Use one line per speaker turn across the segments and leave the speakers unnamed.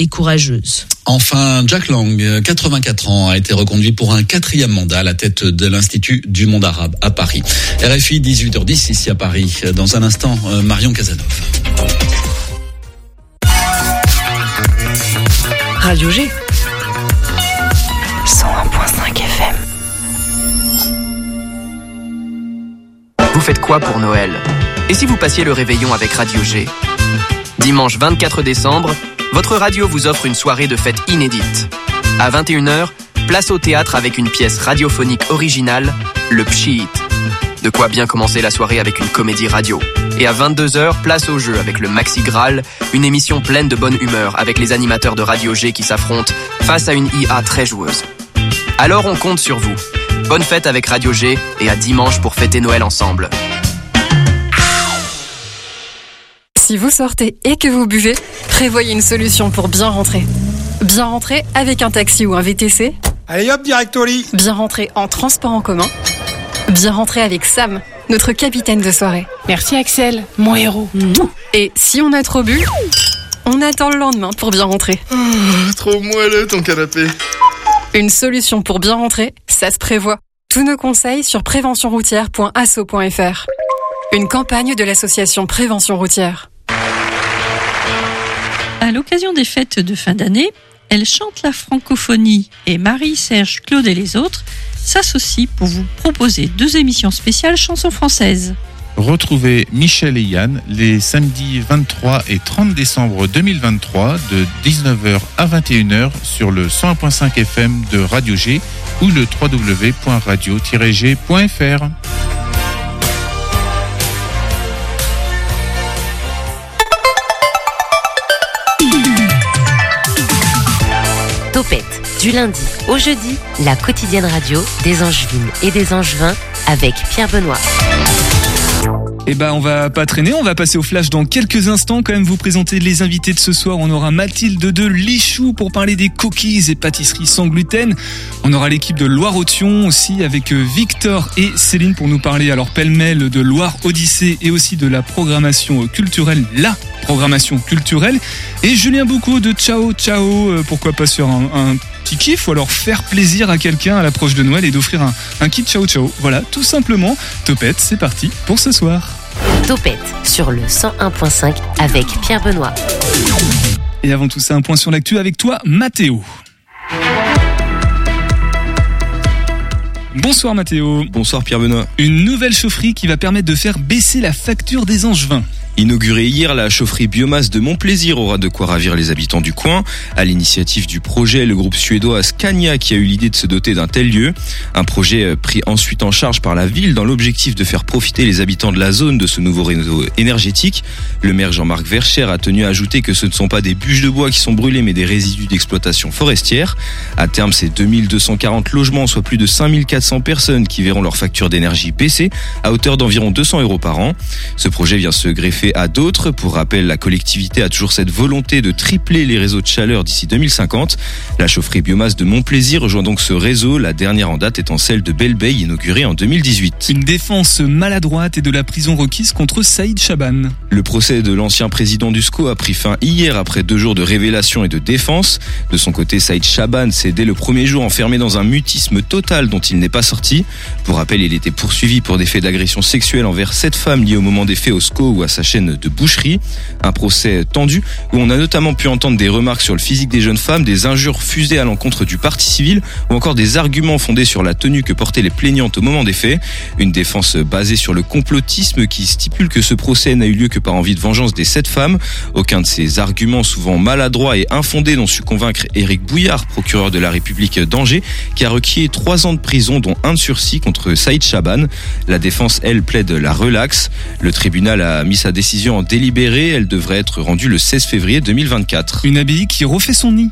et courageuse.
Enfin, Jack Lang, 84 ans, a été reconduit pour un quatrième mandat à la tête de l'Institut du monde arabe à Paris. RFI 18h10 ici à Paris. Dans un instant, euh, Marion Casanov.
Radio G. 101.5 FM.
Vous faites quoi pour Noël? Et si vous passiez le réveillon avec Radio G? Dimanche 24 décembre, votre radio vous offre une soirée de fête inédite. À 21h, place au théâtre avec une pièce radiophonique originale, Le Pshit. De quoi bien commencer la soirée avec une comédie radio. Et à 22h, place au jeu avec le Maxi Graal, une émission pleine de bonne humeur avec les animateurs de Radio G qui s'affrontent face à une IA très joueuse. Alors on compte sur vous. Bonne fête avec Radio G et à dimanche pour fêter Noël ensemble.
Si vous sortez et que vous buvez, prévoyez une solution pour bien rentrer. Bien rentrer avec un taxi ou un VTC.
Allez hop, direct au lit.
Bien rentrer en transport en commun. Bien rentrer avec Sam, notre capitaine de soirée.
Merci Axel, mon héros.
Et si on a trop bu, on attend le lendemain pour bien rentrer.
Oh, trop moelleux ton canapé.
Une solution pour bien rentrer, ça se prévoit. Tous nos conseils sur préventionroutière.asso.fr. Une campagne de l'association Prévention routière.
À l'occasion des fêtes de fin d'année, elle chante la francophonie et Marie, Serge, Claude et les autres s'associent pour vous proposer deux émissions spéciales chansons françaises.
Retrouvez Michel et Yann les samedis 23 et 30 décembre 2023 de 19h à 21h sur le 101.5 FM de Radio G ou le www.radio-g.fr.
du lundi au jeudi, la quotidienne radio des Angevines et des Angevins avec Pierre Benoît.
Eh ben, on va pas traîner, on va passer au flash dans quelques instants. Quand même, vous présenter les invités de ce soir. On aura Mathilde de Lichou pour parler des cookies et pâtisseries sans gluten. On aura l'équipe de Loire-Othion aussi avec Victor et Céline pour nous parler alors pêle-mêle de Loire Odyssée et aussi de la programmation culturelle, la programmation culturelle. Et Julien Boucaud de Ciao Ciao, euh, pourquoi pas sur un petit kiff ou alors faire plaisir à quelqu'un à l'approche de Noël et d'offrir un, un kit Ciao Ciao. Voilà, tout simplement. Topette, c'est parti pour ce soir.
Topette sur le 101.5 avec Pierre Benoît.
Et avant tout ça, un point sur l'actu avec toi, Mathéo. Bonsoir Mathéo.
Bonsoir Pierre Benoît.
Une nouvelle chaufferie qui va permettre de faire baisser la facture des Angevins.
Inaugurée hier, la chaufferie biomasse de Montplaisir aura de quoi ravir les habitants du coin. À l'initiative du projet, le groupe suédois Scania qui a eu l'idée de se doter d'un tel lieu. Un projet pris ensuite en charge par la ville dans l'objectif de faire profiter les habitants de la zone de ce nouveau réseau énergétique. Le maire Jean-Marc Vercher a tenu à ajouter que ce ne sont pas des bûches de bois qui sont brûlées mais des résidus d'exploitation forestière. À terme, c'est 2240 logements, soit plus de 5400 personnes qui verront leur facture d'énergie baisser à hauteur d'environ 200 euros par an. Ce projet vient se greffer à d'autres. Pour rappel, la collectivité a toujours cette volonté de tripler les réseaux de chaleur d'ici 2050. La chaufferie biomasse de Montplaisir rejoint donc ce réseau, la dernière en date étant celle de Belbey, inaugurée en 2018.
Une défense maladroite et de la prison requise contre Saïd Chaban.
Le procès de l'ancien président du SCO a pris fin hier après deux jours de révélation et de défense. De son côté, Saïd Chaban s'est dès le premier jour enfermé dans un mutisme total dont il n'est pas sorti. Pour rappel, il était poursuivi pour des faits d'agression sexuelle envers sept femmes liées au moment des faits au SCO ou à sa chaîne de boucherie. Un procès tendu où on a notamment pu entendre des remarques sur le physique des jeunes femmes, des injures fusées à l'encontre du parti civil ou encore des arguments fondés sur la tenue que portaient les plaignantes au moment des faits. Une défense basée sur le complotisme qui stipule que ce procès n'a eu lieu que par envie de vengeance des sept femmes. Aucun de ces arguments souvent maladroits et infondés n'ont su convaincre Éric Bouillard, procureur de la République d'Angers, qui a requis trois ans de prison dont un de sursis contre Saïd Chaban. La défense, elle, plaide la relaxe. Le tribunal a mis sa décision en délibéré. Elle devrait être rendue le 16 février 2024.
Une abbaye qui refait son nid.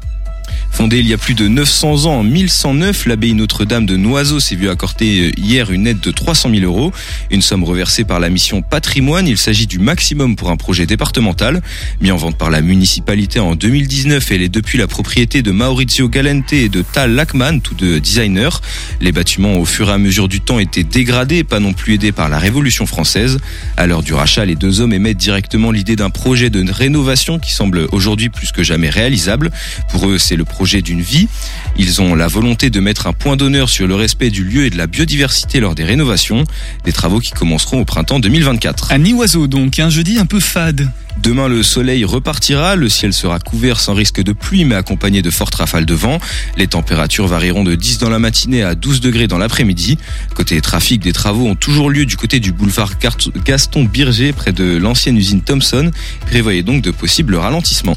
Fondée il y a plus de 900 ans en 1109, l'abbaye Notre-Dame de Noiseau s'est vue accorder hier une aide de 300 000 euros, une somme reversée par la mission Patrimoine. Il s'agit du maximum pour un projet départemental. Mis en vente par la municipalité en 2019, elle est depuis la propriété de Maurizio Galente et de Tal Lachman, tous deux designers. Les bâtiments au fur et à mesure du temps étaient dégradés, pas non plus aidés par la Révolution française. À l'heure du rachat, les deux hommes émettent directement l'idée d'un projet de rénovation qui semble aujourd'hui plus que jamais réalisable. Pour eux, c'est le d'une vie. Ils ont la volonté de mettre un point d'honneur sur le respect du lieu et de la biodiversité lors des rénovations, des travaux qui commenceront au printemps 2024.
À Niwazo donc, un jeudi un peu fade.
Demain, le soleil repartira, le ciel sera couvert sans risque de pluie mais accompagné de fortes rafales de vent. Les températures varieront de 10 dans la matinée à 12 degrés dans l'après-midi. Côté trafic, des travaux ont toujours lieu du côté du boulevard Gaston Birger près de l'ancienne usine Thomson. Prévoyez donc de possibles ralentissements.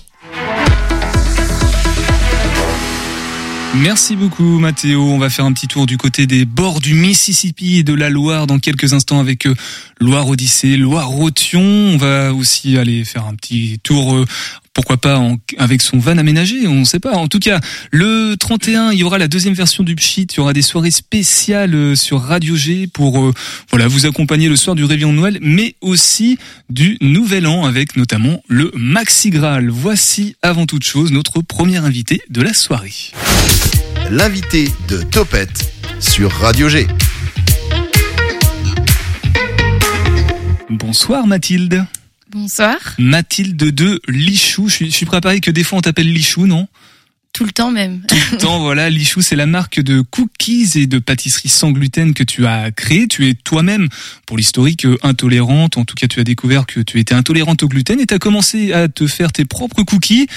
Merci beaucoup Mathéo. On va faire un petit tour du côté des bords du Mississippi et de la Loire dans quelques instants avec euh, Loire Odyssée, Loire Rotion. On va aussi aller faire un petit tour euh, pourquoi pas en, avec son van aménagé, on ne sait pas. En tout cas, le 31, il y aura la deuxième version du Pchit, il y aura des soirées spéciales euh, sur Radio G pour euh, voilà vous accompagner le soir du réveillon de Noël, mais aussi du Nouvel An avec notamment le Maxi Graal. Voici avant toute chose notre premier invité de la soirée.
L'invité de Topette sur Radio G.
Bonsoir Mathilde.
Bonsoir.
Mathilde de Lichou. Je suis, je suis préparé que des fois on t'appelle Lichou, non?
Tout le temps même.
Tout le temps, voilà. Lichou, c'est la marque de cookies et de pâtisseries sans gluten que tu as créée. Tu es toi-même, pour l'historique, intolérante. En tout cas, tu as découvert que tu étais intolérante au gluten et tu as commencé à te faire tes propres cookies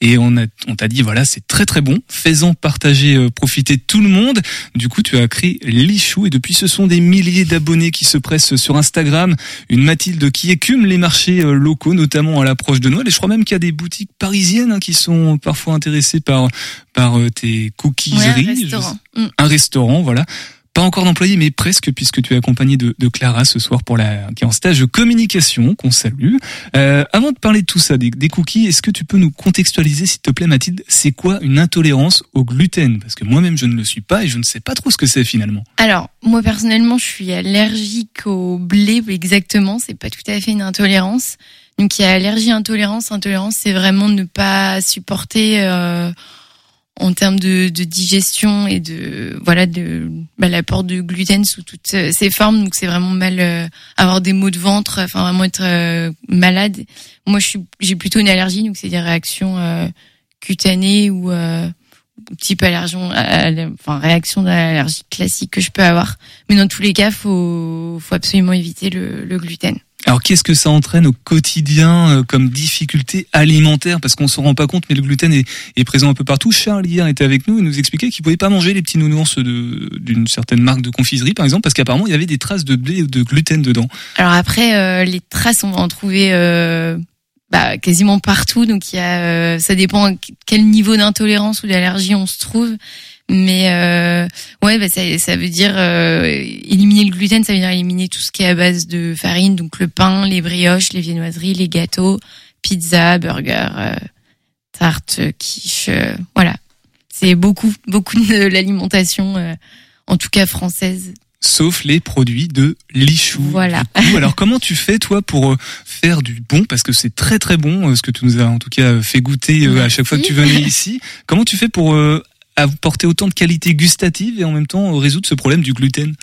et on a on t'a dit voilà c'est très très bon. Faisant partager euh, profiter tout le monde. Du coup tu as créé Lichou. Et depuis ce sont des milliers d'abonnés qui se pressent sur Instagram. Une Mathilde qui écume les marchés euh, locaux notamment à l'approche de Noël. Et je crois même qu'il y a des boutiques parisiennes hein, qui sont parfois intéressées par par euh, tes
Ouais, un restaurant. Mm.
un restaurant voilà pas encore d'employé, mais presque, puisque tu es accompagné de, Clara ce soir pour la, qui est en stage de communication, qu'on salue. Euh, avant de parler de tout ça, des, des cookies, est-ce que tu peux nous contextualiser, s'il te plaît, Mathilde, c'est quoi une intolérance au gluten? Parce que moi-même, je ne le suis pas et je ne sais pas trop ce que c'est finalement.
Alors, moi personnellement, je suis allergique au blé exactement. C'est pas tout à fait une intolérance. Donc il y a allergie, intolérance. Intolérance, c'est vraiment ne pas supporter euh, en termes de, de digestion et de voilà de bah, l'apport de gluten sous toutes euh, ses formes. Donc c'est vraiment mal euh, avoir des maux de ventre, enfin vraiment être euh, malade. Moi, je suis j'ai plutôt une allergie, donc c'est des réactions euh, cutanées ou euh, type allergie, à la- enfin réaction d'allergie classique que je peux avoir. Mais dans tous les cas, faut faut absolument éviter le, le gluten.
Alors qu'est-ce que ça entraîne au quotidien euh, comme difficulté alimentaire? Parce qu'on se rend pas compte, mais le gluten est, est présent un peu partout. Charles hier était avec nous et nous expliquait qu'il pouvait pas manger les petits nounours d'une certaine marque de confiserie, par exemple, parce qu'apparemment il y avait des traces de blé ou de gluten dedans.
Alors après, euh, les traces, on va en trouver euh, bah, quasiment partout. Donc il y a, euh, ça dépend à quel niveau d'intolérance ou d'allergie on se trouve. Mais euh, ouais, bah, ça, ça veut dire euh, éliminer le gluten, ça veut dire éliminer tout ce qui est à base de farine, donc le pain, les brioches, les viennoiseries, les gâteaux, pizza, burger, euh, tarte, quiche, euh, voilà. C'est beaucoup, beaucoup de l'alimentation, euh, en tout cas française.
Sauf les produits de Lichou.
Voilà.
Coup, alors comment tu fais toi pour euh, faire du bon? Parce que c'est très très bon, ce que tu nous as en tout cas fait goûter à chaque fois que tu venais ici. Comment tu fais pour apporter autant de qualité gustative et en même temps résoudre ce problème du gluten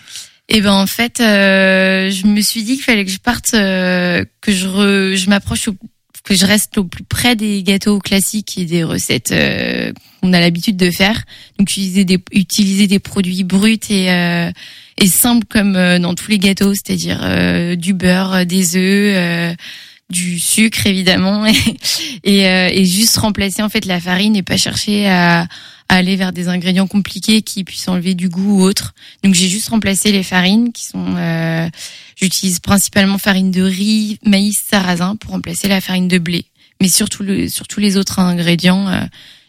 Et ben en fait, euh, je me suis dit qu'il fallait que je parte, euh, que je re- je m'approche, que je reste au plus près des gâteaux classiques et des recettes euh, qu'on a l'habitude de faire. Donc utiliser des utiliser des produits bruts et euh, et simples comme euh, dans tous les gâteaux, c'est-à-dire euh, du beurre, des œufs. du sucre évidemment et et, et juste remplacer en fait la farine et pas chercher à, à aller vers des ingrédients compliqués qui puissent enlever du goût ou autre. Donc j'ai juste remplacé les farines qui sont euh, j'utilise principalement farine de riz, maïs, sarrasin pour remplacer la farine de blé. Mais surtout le sur tous les autres ingrédients, euh,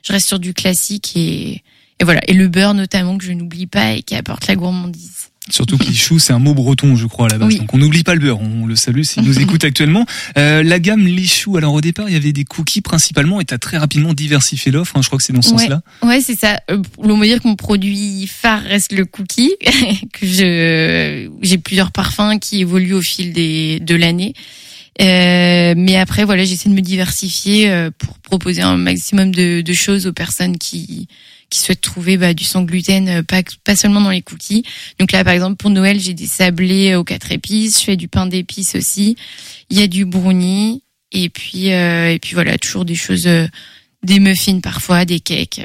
je reste sur du classique et et voilà et le beurre notamment que je n'oublie pas et qui apporte la gourmandise.
Surtout que Lichou, c'est un mot breton, je crois, à la base.
Oui.
Donc on n'oublie pas le beurre, on le salue s'il nous écoute actuellement. Euh, la gamme Lichou, alors au départ, il y avait des cookies principalement et tu as très rapidement diversifié l'offre, hein, je crois que c'est dans ce
Ouais.
sens-là.
Ouais, c'est ça. Euh, On va dire que mon produit phare reste le cookie, que je j'ai plusieurs parfums qui évoluent au fil des de l'année. Euh, mais après, voilà, j'essaie de me diversifier euh, pour proposer un maximum de, de choses aux personnes qui qui souhaitent trouver bah, du sans gluten, euh, pas pas seulement dans les cookies. Donc là, par exemple, pour Noël, j'ai des sablés aux quatre épices. Je fais du pain d'épices aussi. Il y a du brownie et puis euh, et puis voilà, toujours des choses, euh, des muffins parfois, des cakes.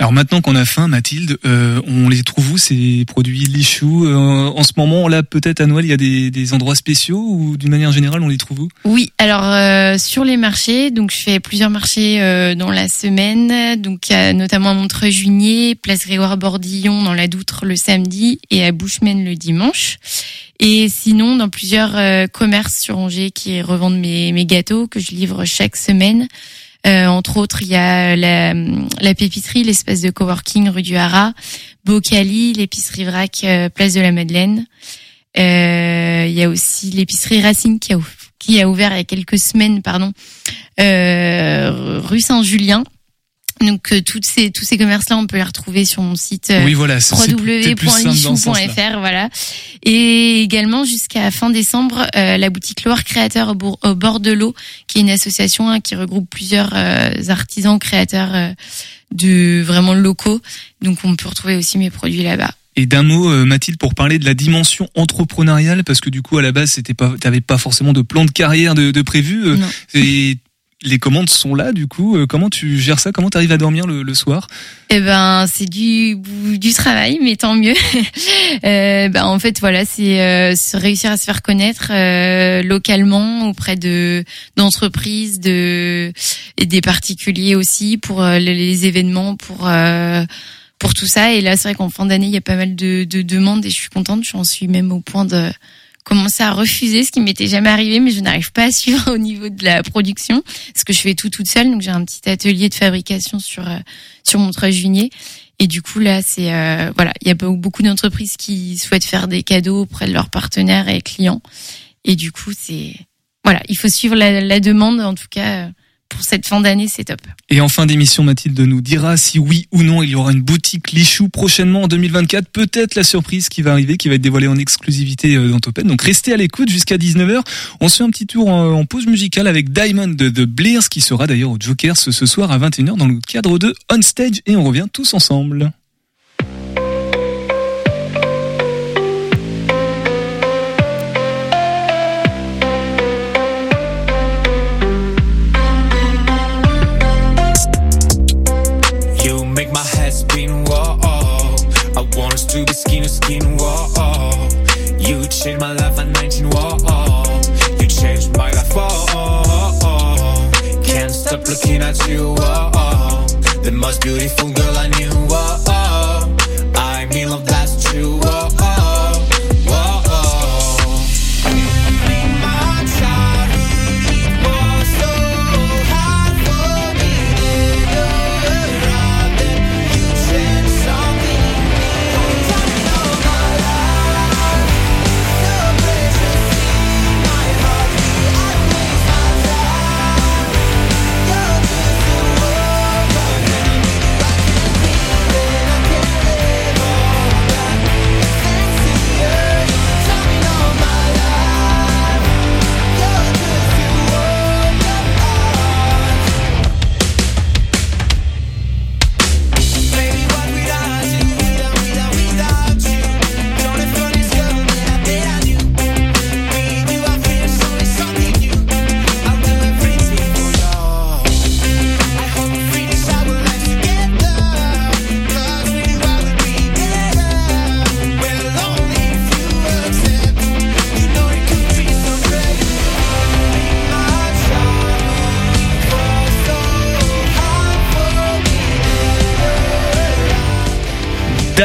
Alors maintenant qu'on a faim, Mathilde, euh, on les trouve où ces produits Lichou Euh, En ce moment, là, peut-être à Noël, il y a des, des endroits spéciaux ou d'une manière générale, on les trouve où?
Oui, alors euh, sur les marchés, donc je fais plusieurs marchés euh, dans la semaine, donc notamment à Montreuil-Juigné, Place Grégoire Bordillon dans la Doutre le samedi et à Bushman le dimanche. Et sinon, dans plusieurs euh, commerces sur Angers qui revendent mes, mes gâteaux que je livre chaque semaine. Euh, entre autres, il y a la, la l'espace de coworking rue du Haras, Bocali, l'épicerie Vrac, euh, place de la Madeleine. Euh, il y a aussi l'épicerie Racine qui a, qui a ouvert il y a quelques semaines, pardon, rue Saint-Julien. Donc euh, toutes ces tous ces commerces là on peut les retrouver sur mon site euh,
Oui, voilà,
www.lichou.fr et également jusqu'à fin décembre euh, la boutique Loire Créateur au, bourg- au bord de l'eau qui est une association hein, qui regroupe plusieurs euh, artisans créateurs euh, de vraiment locaux donc on peut retrouver aussi mes produits là-bas
Et d'un mot, euh, Mathilde, pour parler de la dimension entrepreneuriale, parce que du coup, à la base, c'était pas, t'avais pas forcément de plan de carrière de, de prévu.
Non.
et les commandes sont là, du coup. euh, comment tu gères ça? Comment tu à dormir le, le soir?
Eh ben, c'est du du travail, mais tant mieux. euh, ben, en fait, voilà, c'est euh, réussir à se faire connaître euh, localement auprès de d'entreprises, de et des particuliers aussi pour euh, les, les événements, pour euh, pour tout ça. Et là, c'est vrai qu'en fin d'année, il y a pas mal de, de demandes et je suis contente. J'en suis même au point de commencer à refuser, ce qui m'était jamais arrivé, mais je n'arrive pas à suivre au niveau de la production, parce que je fais tout toute seule. Donc j'ai un petit atelier de fabrication sur euh, sur Montreuil-Juigné. Et du coup là, c'est euh, voilà, il y a be- beaucoup d'entreprises qui souhaitent faire des cadeaux auprès de leurs partenaires et clients. Et du coup, c'est voilà, il faut suivre la, la demande. En tout cas, euh, pour cette fin d'année, c'est top.
Et en fin d'émission, Mathilde nous dira si oui ou non il y aura une boutique Lichou prochainement en 2024. Peut-être la surprise qui va arriver, qui va être dévoilée en exclusivité euh, dans Topette. Donc restez à l'écoute jusqu'à 19h. On se fait un petit tour en, en pause musicale avec Diamond de The qui sera d'ailleurs au Joker ce, ce soir à 21h dans le cadre de On Stage et on revient tous ensemble.
Spin, whoa. I want us to be skin to skin, whoa. You changed my life at 19, whoa. You changed my life, whoa. Can't stop looking at you, whoa. The most beautiful girl I knew, whoa.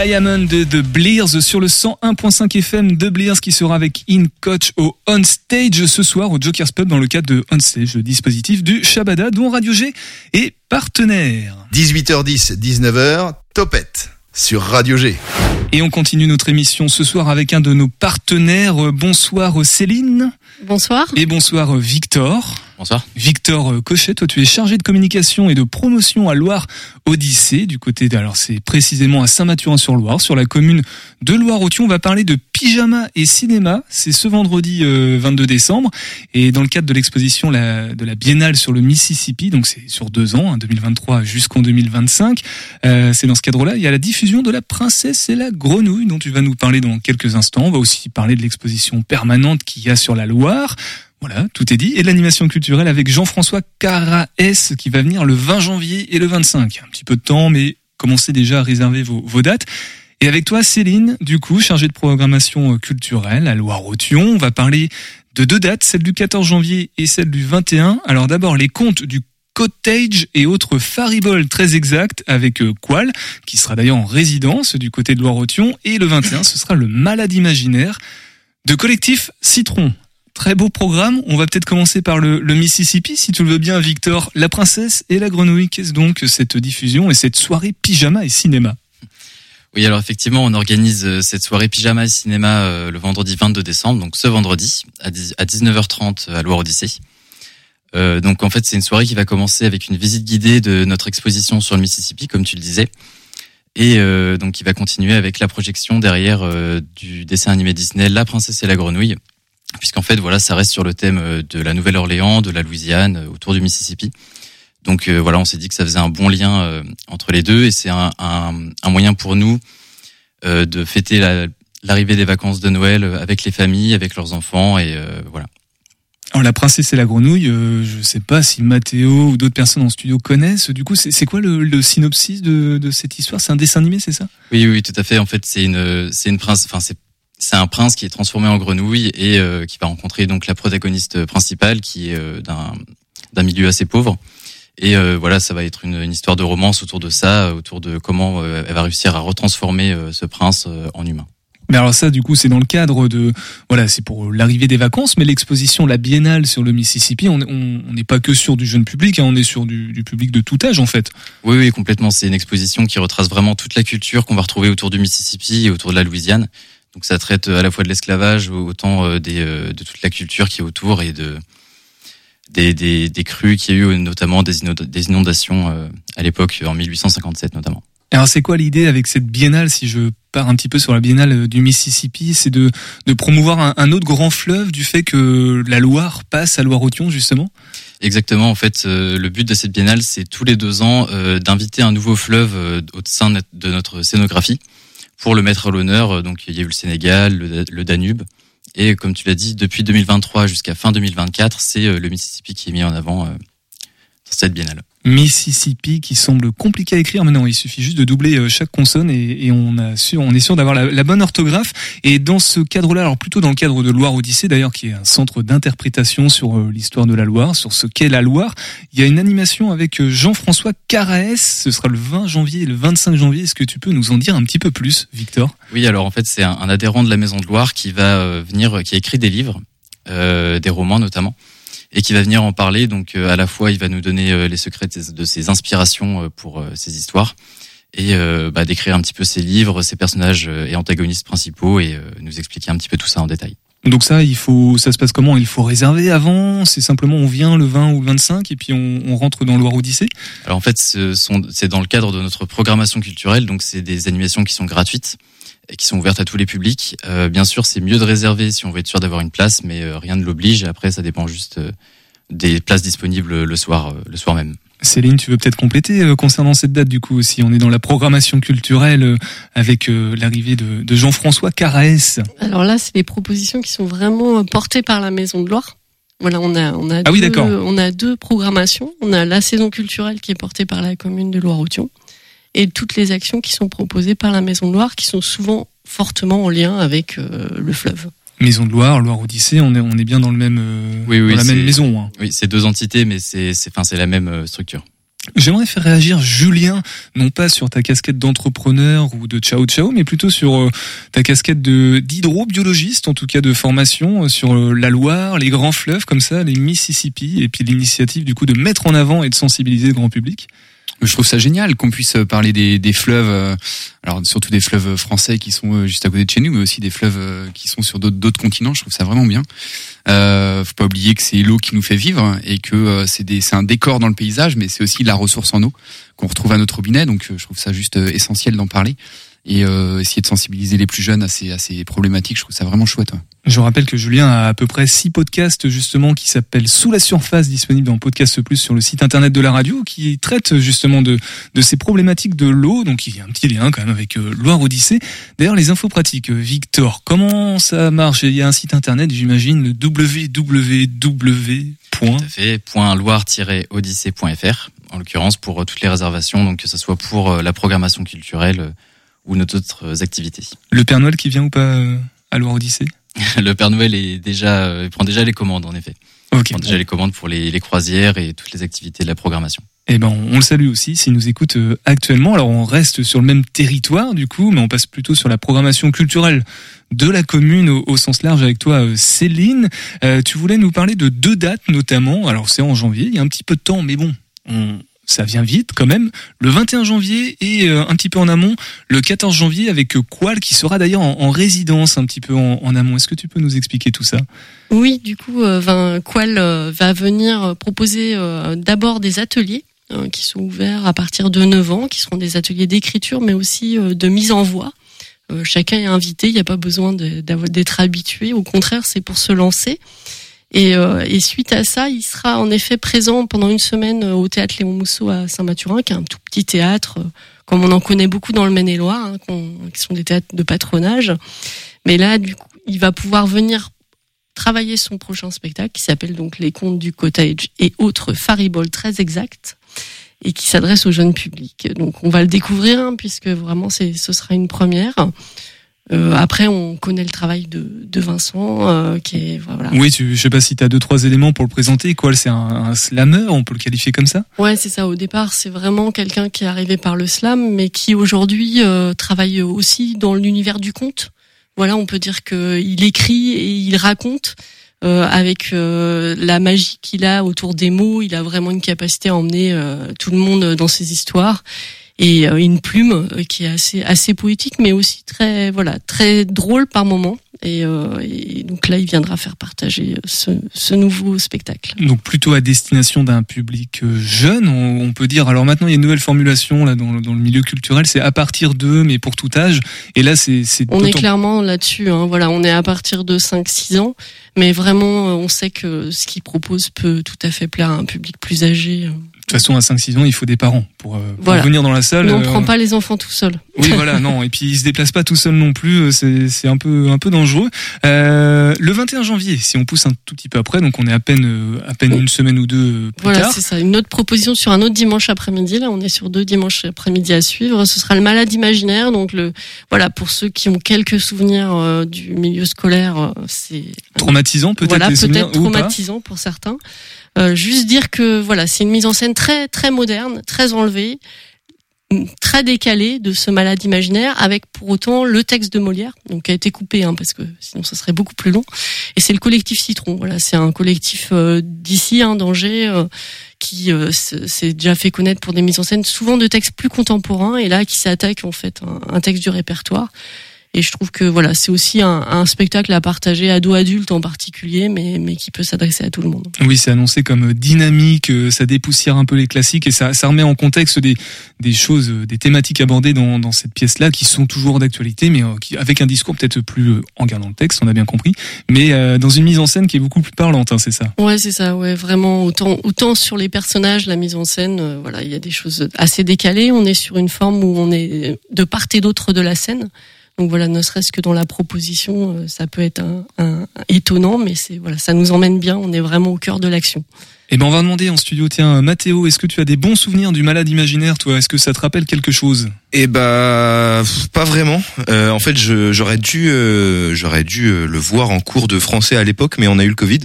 Diamond de The Blears sur le 101.5 FM de Blears qui sera avec In Coach au On Stage ce soir au Joker's Pub dans le cadre de On Stage, le dispositif du Shabada dont Radio G est partenaire.
18h10, 19h, Topette sur Radio G.
Et on continue notre émission ce soir avec un de nos partenaires. Bonsoir Céline.
Bonsoir.
Et bonsoir Victor.
Bonsoir.
Victor euh, Cochet, toi tu es chargé de communication et de promotion à Loire Odyssée du côté de, alors c'est précisément à Saint-Mathurin-sur-Loire, sur la commune de Loire-Othion. On va parler de pyjama et cinéma. C'est ce vendredi euh, 22 décembre et dans le cadre de l'exposition de la Biennale sur le Mississippi, donc c'est sur deux ans, hein, 2023 jusqu'en 2025. Euh, c'est dans ce cadre-là, il y a la diffusion de La Princesse et la Grenouille dont tu vas nous parler dans quelques instants. On va aussi parler de l'exposition permanente qu'il y a sur la Loire. Voilà, tout est dit. Et de l'animation culturelle avec Jean-François Caraès qui va venir le 20 janvier et le 25. Un petit peu de temps, mais commencez déjà à réserver vos, dates. Et avec toi, Céline, du coup, chargée de programmation euh, culturelle à Loire-Othion, on va parler de deux dates, celle du 14 janvier et celle du 21. Alors d'abord, les contes du cottage et autres fariboles très exacts avec euh, Qual, qui sera d'ailleurs en résidence du côté de Loire-Othion. Et le 21, ce sera le malade imaginaire de collectif Citron. Très beau programme. On va peut-être commencer par le, le Mississippi, si tu le veux bien, Victor. La princesse et la grenouille. Qu'est-ce donc cette diffusion et cette soirée pyjama et cinéma?
Oui, alors effectivement, on organise euh, cette soirée pyjama et cinéma euh, le vendredi 22 décembre, donc ce vendredi à 10 à 19h30 à Loire Odyssée. Euh, donc en fait, c'est une soirée qui va commencer avec une visite guidée de notre exposition sur le Mississippi, comme tu le disais, et euh, donc qui va continuer avec la projection derrière euh, du dessin animé Disney La Princesse et la Grenouille, puisqu'en fait, voilà, ça reste sur le thème euh, de la Nouvelle-Orléans, de la Louisiane, euh, autour du Mississippi. Donc euh, voilà, on s'est dit que ça faisait un bon lien euh, entre les deux, et c'est un, un, un moyen pour nous euh, de fêter la- l'arrivée des vacances de Noël euh, avec les familles, avec leurs enfants, et euh, voilà.
Alors la princesse et la grenouille, euh, je sais pas si Mathéo ou d'autres personnes en studio connaissent. Du coup, c'est c'est quoi le, le synopsis de, de cette histoire? C'est un dessin animé, c'est ça?
Oui, oui, tout à fait. En fait, c'est une, c'est une prince, enfin c'est, c'est un prince qui est transformé en grenouille et euh, qui va rencontrer donc la protagoniste principale qui est euh, d'un, d'un milieu assez pauvre. Et euh, voilà, ça va être une, une histoire de romance autour de ça, autour de comment euh, elle va réussir à retransformer euh, ce prince euh, en humain.
Mais alors ça, du coup, c'est dans le cadre de, voilà, c'est pour l'arrivée des vacances, mais l'exposition, la biennale sur le Mississippi, on on- on n'est pas que sur du jeune public, hein, on est sur du, du public de tout âge en fait.
Oui, oui, complètement. C'est une exposition qui retrace vraiment toute la culture qu'on va retrouver autour du Mississippi et autour de la Louisiane. Donc ça traite à la fois de l'esclavage, autant euh, des, euh, de toute la culture qui est autour et de des, des, des crues qu'il y a eu, notamment des, inonda- des inondations euh, à l'époque, en 1857 notamment.
Alors c'est quoi l'idée avec cette biennale, si je pars un petit peu sur la biennale euh, du Mississippi, c'est de, de promouvoir un, un autre grand fleuve du fait que la Loire passe à Loire-Othion justement?
Exactement. En fait, euh, le but de cette biennale, c'est tous les deux ans euh, d'inviter un nouveau fleuve euh, au sein de notre scénographie pour le mettre à l'honneur. Euh, Donc, il y a eu le Sénégal, le, le Danube, et comme tu l'as dit, depuis 2023 jusqu'à fin 2024, c'est euh, le Mississippi qui est mis en avant dans cette biennale.
Mississippi qui semble compliqué à écrire, mais non, il suffit juste de doubler euh, chaque consonne et, et on, a sûr, on est sûr d'avoir la, la bonne orthographe. Et dans ce cadre-là, alors plutôt dans le cadre de Loire Odyssée d'ailleurs, qui est un centre d'interprétation sur euh, l'histoire de la Loire, sur ce qu'est la Loire, il y a une animation avec euh, Jean-François Caraès, ce sera le 20 janvier et le 25 janvier. Est-ce que tu peux nous en dire un petit peu plus, Victor?
Oui, alors en fait, c'est un, un adhérent de la Maison de Loire qui va venir, qui a écrit des livres, euh, des romans notamment, et qui va venir en parler. Donc, euh, à la fois, il va nous donner euh, les secrets de ses, de ses inspirations euh, pour euh, ses histoires, et euh, bah, décrire un petit peu ses livres, ses personnages euh, et antagonistes principaux, et euh, nous expliquer un petit peu tout ça en détail.
Donc ça, il faut, ça se passe comment? Il faut réserver avant? C'est simplement on vient le 20 ou le 25 et puis on, on rentre dans Loire Odyssée?
Alors en fait, ce c'est dans le cadre de notre programmation culturelle, donc c'est des animations qui sont gratuites et qui sont ouvertes à tous les publics. Euh, bien sûr, c'est mieux de réserver si on veut être sûr d'avoir une place, mais euh, rien ne l'oblige. Après, ça dépend juste euh, des places disponibles le soir, euh, le soir même.
Céline, tu veux peut-être compléter euh, concernant cette date du coup aussi? On est dans la programmation culturelle euh, avec euh, l'arrivée de, de Jean-François Caraès.
Alors là, c'est des propositions qui sont vraiment portées par la Maison de Loire. Voilà, on a, on a,
Ah oui,
deux,
d'accord.
on a deux programmations. On a la saison culturelle qui est portée par la commune de Loire-Othion et toutes les actions qui sont proposées par la Maison de Loire qui sont souvent fortement en lien avec euh, le fleuve.
Maison de Loire, Loire Odyssée, on est, on est bien dans le même, euh,
Oui, oui,
dans la même maison. hein.
Oui, c'est deux entités, mais c'est, c'est, enfin, c'est la même euh, structure.
J'aimerais faire réagir Julien, non pas sur ta casquette d'entrepreneur ou de ciao ciao, mais plutôt sur ta casquette de d'hydrobiologiste, en tout cas de formation sur la Loire, les grands fleuves comme ça, les Mississippi, et puis l'initiative du coup de mettre en avant et de sensibiliser le grand public.
Je trouve ça génial qu'on puisse parler des, fleuves, euh, alors surtout des fleuves français qui sont euh, juste à côté de chez nous, mais aussi des fleuves euh, qui sont sur d'autres continents. Je trouve ça vraiment bien. Euh, faut pas oublier que c'est l'eau qui nous fait vivre et que euh, c'est un décor dans le paysage, mais c'est aussi la ressource en eau qu'on retrouve à notre robinet. Donc euh, je trouve ça juste euh, essentiel d'en parler et euh, essayer de sensibiliser les plus jeunes à ces, à ces problématiques. Je trouve ça vraiment chouette. ouais.
Je rappelle que Julien a à peu près six podcasts justement qui s'appellent Sous la surface, disponibles dans Podcast Plus sur le site internet de la radio, qui traitent justement de, de ces problématiques de l'eau. Donc il y a un petit lien quand même avec euh, Loire Odyssée. D'ailleurs, les infos pratiques, euh, Victor, comment ça marche? Il y a un site internet, j'imagine, le www.
Tout à fait. Point loire-odyssée.fr, en l'occurrence pour euh, toutes les réservations, donc que ce soit pour la programmation culturelle ou nos autres activités.
Le Père Noël qui vient ou pas euh, à Loire Odyssée
Le Père Noël est déjà, euh, il prend déjà les commandes, en effet.
Ok.
Il prend déjà les commandes pour les, les croisières et toutes les activités de la programmation.
Eh ben, on le salue aussi s'il nous écoute euh, actuellement. Alors, on reste sur le même territoire, du coup, mais on passe plutôt sur la programmation culturelle de la commune au, au sens large avec toi, Céline. Euh, tu voulais nous parler de deux dates, notamment. Alors, c'est en janvier, il y a un petit peu de temps, mais bon, on- ça vient vite quand même. Le 21 janvier et euh, un petit peu en amont, le 14 janvier avec Qual, qui sera d'ailleurs en, en résidence un petit peu en, amont. Est-ce que tu peux nous expliquer tout ça?
Oui, du coup, euh, Vin- Qual euh, va venir euh, proposer euh, d'abord des ateliers qui sont ouverts à partir de 9 ans, qui seront des ateliers d'écriture, mais aussi de mise en voix. Chacun est invité, il n'y a pas besoin d'être habitué. Au contraire, c'est pour se lancer. Et, euh, et suite à ça, il sera en effet présent pendant une semaine euh, au théâtre Léon Mousseau à Saint-Mathurin, qui est un tout petit théâtre, euh, comme on en connaît beaucoup dans le Maine-et-Loire, hein, qui sont des théâtres de patronage. Mais là, du coup, il va pouvoir venir travailler son prochain spectacle qui s'appelle donc Les Contes du Cottage et autres fariboles très exacts et qui s'adresse au jeune public. Donc on va le découvrir hein, puisque vraiment c'est ce sera une première. Euh, après on connaît le travail de, de Vincent euh, qui est voilà.
Oui, tu, je sais pas si tu as deux, trois éléments pour le présenter. Qual, c'est un, un slammer, on peut le qualifier comme ça?
Ouais, c'est ça. Au départ, c'est vraiment quelqu'un qui est arrivé par le slam, mais qui aujourd'hui euh, travaille aussi dans l'univers du conte. Voilà, on peut dire que il écrit et il raconte euh, avec euh, la magie qu'il a autour des mots. Il a vraiment une capacité à emmener euh, tout le monde dans ses histoires et euh, une plume euh, qui est assez assez poétique, mais aussi très voilà très drôle par moment. Et, euh, et donc là, il viendra faire partager ce, ce nouveau spectacle.
Donc plutôt à destination d'un public euh, jeune, on, on peut dire. Alors maintenant, il y a une nouvelle formulation là dans le, dans le milieu culturel, c'est à partir de, mais pour tout âge. Et là, c'est
On est clairement là-dessus. Hein. Voilà, on est à partir de 5-6 ans, mais vraiment, euh, on sait que ce qu'il propose peut tout à fait plaire à un public plus âgé.
De toute façon, à 5-6 ans, il faut des parents pour, euh, pour
Voilà.
venir dans la salle.
Mais on
euh,
prend pas les enfants tout seuls.
Oui, voilà, non. Et puis ils se déplacent pas tout seuls non plus. euh, C'est c'est un peu un peu dangereux. Euh, le 21 janvier, si on pousse un tout petit peu après, donc on est à peine à peine une semaine ou deux euh, plus
Voilà, c'est ça. Une autre proposition sur un autre dimanche après-midi. Là, on est sur deux dimanches après-midi à suivre. Ce sera le malade imaginaire. Donc le, voilà, pour ceux qui ont quelques souvenirs euh, du milieu scolaire, c'est
Traumatisant peut-être
voilà, peut-être
ou pas.
traumatisant pour certains. Euh, juste dire que voilà, c'est une mise en scène très très moderne, très enlevée, très décalée de ce malade imaginaire, avec pour autant le texte de Molière, donc qui a été coupé, hein, parce que sinon ça serait beaucoup plus long. Et c'est le collectif Citron. Voilà, c'est un collectif euh, d'ici, hein, d'Angers. euh, qui s'est déjà fait connaître pour des mises en scène souvent de textes plus contemporains et là qui s'attaque en fait un, un texte du répertoire et je trouve que voilà c'est aussi un, un spectacle à partager ado adulte en particulier mais mais qui peut s'adresser à tout le monde
Oui, c'est annoncé comme dynamique, euh, ça dépoussière un peu les classiques et ça, ça remet en contexte des, des choses, euh, des thématiques abordées dans, dans cette pièce-là qui sont toujours d'actualité, mais euh, qui, avec un discours peut-être plus euh, en gardant le texte, on a bien compris, mais euh, dans une mise en scène qui est beaucoup plus parlante, hein, c'est ça.
Ouais, c'est ça, ouais, vraiment autant autant sur les personnages, la mise en scène, euh, voilà, il y a des choses assez décalées, on est sur une forme où on est de part et d'autre de la scène. Donc voilà, ne serait-ce que dans la proposition, euh, ça peut être un, un- étonnant, mais c'est voilà, ça nous emmène bien. On est vraiment au cœur de l'action.
Eh ben, on va demander en studio, tiens, Mathéo, est-ce que tu as des bons souvenirs du malade imaginaire, toi? Est-ce que ça te rappelle quelque chose?
Eh bah pas vraiment. Euh, en fait, je- j'aurais dû, euh, j'aurais dû euh, le voir en cours de français à l'époque, mais on a eu le Covid.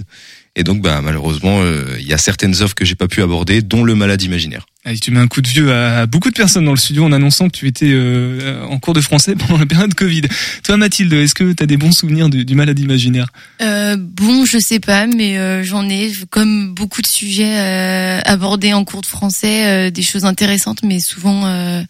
Et donc, bah malheureusement, euh, il y a certaines offres que j'ai pas pu aborder, dont le malade imaginaire.
Tu mets un coup de vieux à beaucoup de personnes dans le studio en annonçant que tu étais euh, en cours de français pendant la période Covid. Toi, Mathilde, est-ce que tu as des bons souvenirs du, malade imaginaire?
Euh, bon, je sais pas, mais euh, j'en ai, comme beaucoup de sujets euh, abordés en cours de français, euh, des choses intéressantes, mais souvent euh,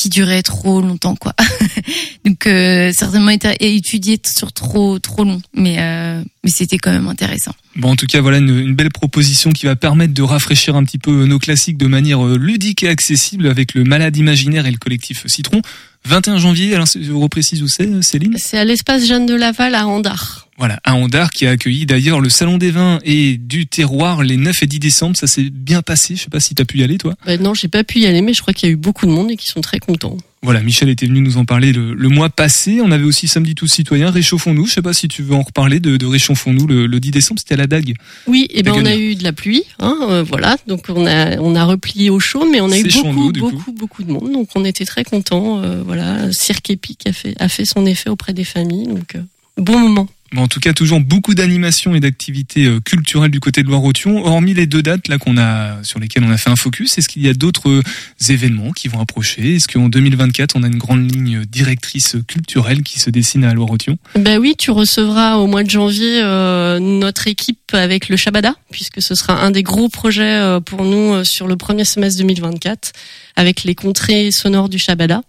qui duraient trop longtemps, quoi. Donc euh, certainement étudié sur trop trop long, mais euh, mais c'était quand même intéressant.
Bon, en tout cas, voilà une, une belle proposition qui va permettre de rafraîchir un petit peu nos classiques de manière euh, ludique et accessible avec le malade imaginaire et le collectif Citron. 21 janvier, alors je reprécise où c'est, euh, Céline?
C'est à l'espace Jeanne de Laval à Andar.
Voilà, à Andar qui a accueilli d'ailleurs le Salon des vins et du terroir les 9 et 10 décembre. Ça s'est bien passé. Je sais pas si tu as pu y aller, toi.
Bah non, j'ai pas pu y aller, mais je crois qu'il y a eu beaucoup de monde et qui sont très contents.
Voilà, Michel était venu nous en parler le, le mois passé. On avait aussi samedi tous citoyens. Réchauffons-nous. Je sais pas si tu veux en reparler de, de Réchauffons-nous le, le 10 décembre. C'était à la dague.
Oui, et ben
La
on a eu de la pluie, hein, euh, voilà. Donc on a on a replié au chaud, mais on a eu beaucoup beaucoup beaucoup de monde. Donc on était très contents. euh, voilà, Cirque Épique a fait a fait son effet auprès des familles. Donc euh, bon moment.
En tout cas, toujours beaucoup d'animations et d'activités euh, culturelles du côté de Loire-Othion. Hormis les deux dates là qu'on a sur lesquelles on a fait un focus, est-ce qu'il y a d'autres euh, événements qui vont approcher? Est-ce qu'en 2024, on a une grande ligne directrice culturelle qui se dessine à Loire-Othion
Ben oui, tu recevras au mois de janvier euh, notre équipe avec le Shabada, puisque ce sera un des gros projets euh, pour nous euh, sur le premier semestre 2024, avec les contrées sonores du Shabada,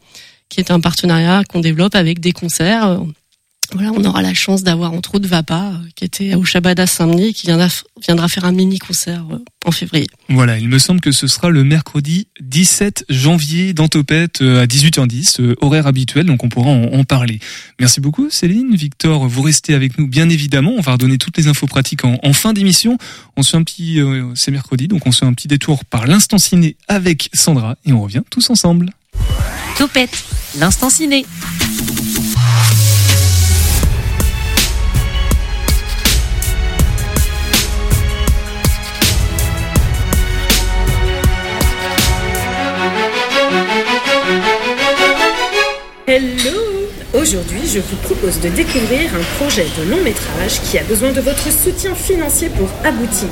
qui est un partenariat qu'on développe avec des concerts. Voilà, on aura la chance d'avoir entre autres Vapa, euh, qui était au Shabada Saint-Denis, et qui viendra, viendra faire un mini concert euh, en février.
Voilà, il me semble que ce sera le mercredi 17 janvier dans Topette euh, à 18h10, euh, horaire habituel, donc on pourra en, en parler. Merci beaucoup Céline, Victor, vous restez avec nous bien évidemment, on va redonner toutes les infos pratiques en, en fin d'émission. On se fait un petit, euh, c'est mercredi, donc on se fait un petit détour par l'instant ciné avec Sandra et on revient tous ensemble.
Topette, l'instant ciné.
Hello Aujourd'hui, je vous propose de découvrir un projet de long métrage qui a besoin de votre soutien financier pour aboutir.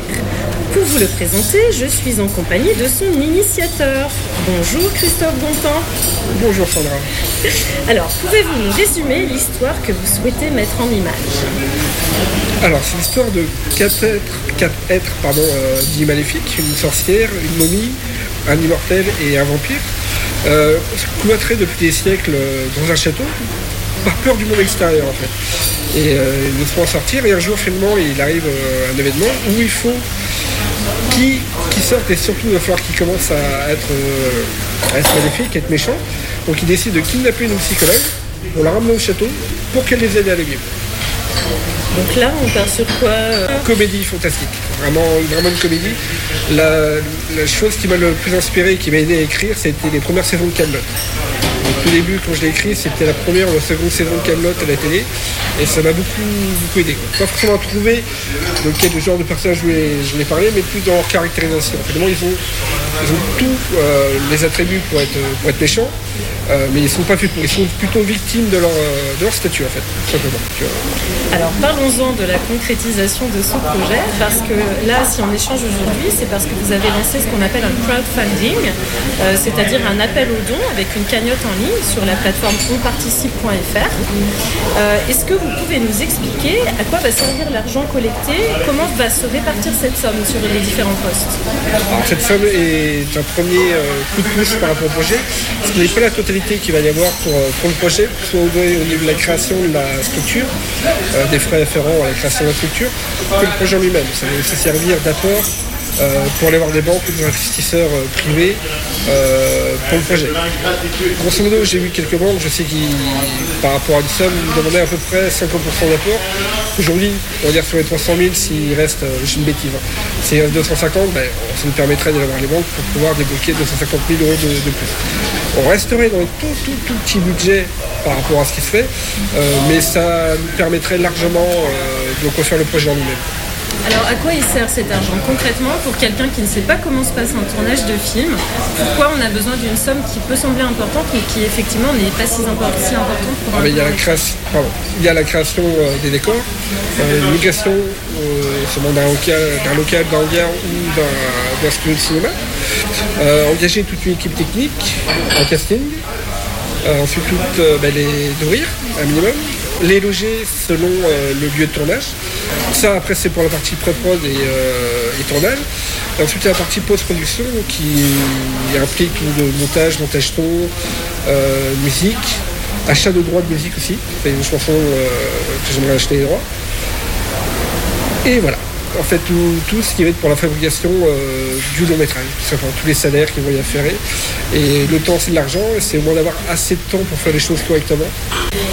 Pour vous le présenter, je suis en compagnie de son initiateur. Bonjour Christophe Bontemps.
Bonjour Sandra.
Alors, pouvez-vous nous résumer l'histoire que vous souhaitez mettre en image?
Alors, c'est l'histoire de quatre êtres, quatre êtres pardon, euh, dits maléfiques, une sorcière, une momie, un immortel et un vampire, euh, cloîtrés depuis des siècles euh, dans un château, par peur du monde extérieur en fait. Et euh, ils ne font en sortir, et un jour finalement il arrive euh, un événement où il faut qu'ils qu'ils sortent, et surtout il va falloir qu'ils commencent à être, à être maléfiques, à être méchants. Donc ils décident de kidnapper une psychologue pour la ramener au château pour qu'elle les aide à aller mieux.
Donc là, on part sur quoi euh,
Comédie fantastique, vraiment, vraiment une comédie. La, chose qui m'a le plus inspiré et qui m'a aidé à écrire, c'était les premières saisons de Camelot. Au début, quand je l'ai écrit, c'était la première ou la seconde saison de Camelot à la télé, et ça m'a beaucoup, beaucoup aidé. Pas forcément à trouver de quel genre de personnage je voulais, parler, mais plus dans leur caractérisation. Finalement, ils ont, ils ont tous euh, les attributs pour être, pour être méchants, euh, mais ils sont pas. Ils sont plutôt victimes de leur, euh, de leur statut, en fait, tout simplement.
Alors parlons-en de la concrétisation de ce projet, parce que là, si on échange aujourd'hui, c'est parce que vous avez lancé ce qu'on appelle un crowdfunding, euh, c'est-à-dire un appel aux dons avec une cagnotte en ligne sur la plateforme onparticipe.fr. Euh, Est-ce que vous pouvez nous expliquer à quoi va servir l'argent collecté? Comment va se répartir cette somme sur les différents postes?
Alors cette somme est un premier coup de pouce par rapport au projet. Ce n'est pas la totalité qu'il va y avoir pour, euh, pour le projet, soit au, au niveau de la création de la structure, euh, des frais afférents à la création de la structure, que le projet lui-même. Ça va aussi servir d'apport euh, pour aller voir des banques ou des investisseurs euh, privés euh, pour le projet. Grosso modo, j'ai vu quelques banques, je sais qu'ils, par rapport à une somme, demandaient à peu près 50% d'apport. Aujourd'hui, on va dire sur les 300 000, s'il reste, j'ai une bêtise, hein, s'il reste 250, ben, ça nous permettrait d'aller voir les banques pour pouvoir débloquer 250 000 euros de, plus. On resterait dans un tout, tout, tout petit budget par rapport à ce qui se fait, mais ça nous permettrait largement de construire le projet en lui-même.
Alors à quoi il sert cet argent concrètement pour quelqu'un qui ne sait pas comment se passe un tournage de film? Pourquoi on a besoin d'une somme qui peut sembler importante mais qui effectivement n'est pas si, import- si importante pour
Ah,
un
mais il, y a la création, pardon. il y a la création euh, des décors, euh, une migration euh, seulement d'un local, d'un local, d'un hangar ou d'un, d'un studio de cinéma. Euh, engager toute une équipe technique en casting. Euh, ensuite, toutes, bah, les nourrir un minimum. Les loger selon euh, le lieu de tournage. Ça, après, c'est pour la partie pré-prod et, euh, et tournage. Et ensuite, il y a la partie post-production qui implique le montage, montage son, euh, musique, achat de droits de musique aussi. C'est une chanson euh, que j'aimerais acheter les droits. Et voilà. En fait, tout, tout ce qui va être pour la fabrication euh, du long métrage. Tout simplement, tous les salaires qui vont y afférer. Et le temps, c'est de l'argent. Et c'est au moins d'avoir assez de temps pour faire les choses correctement.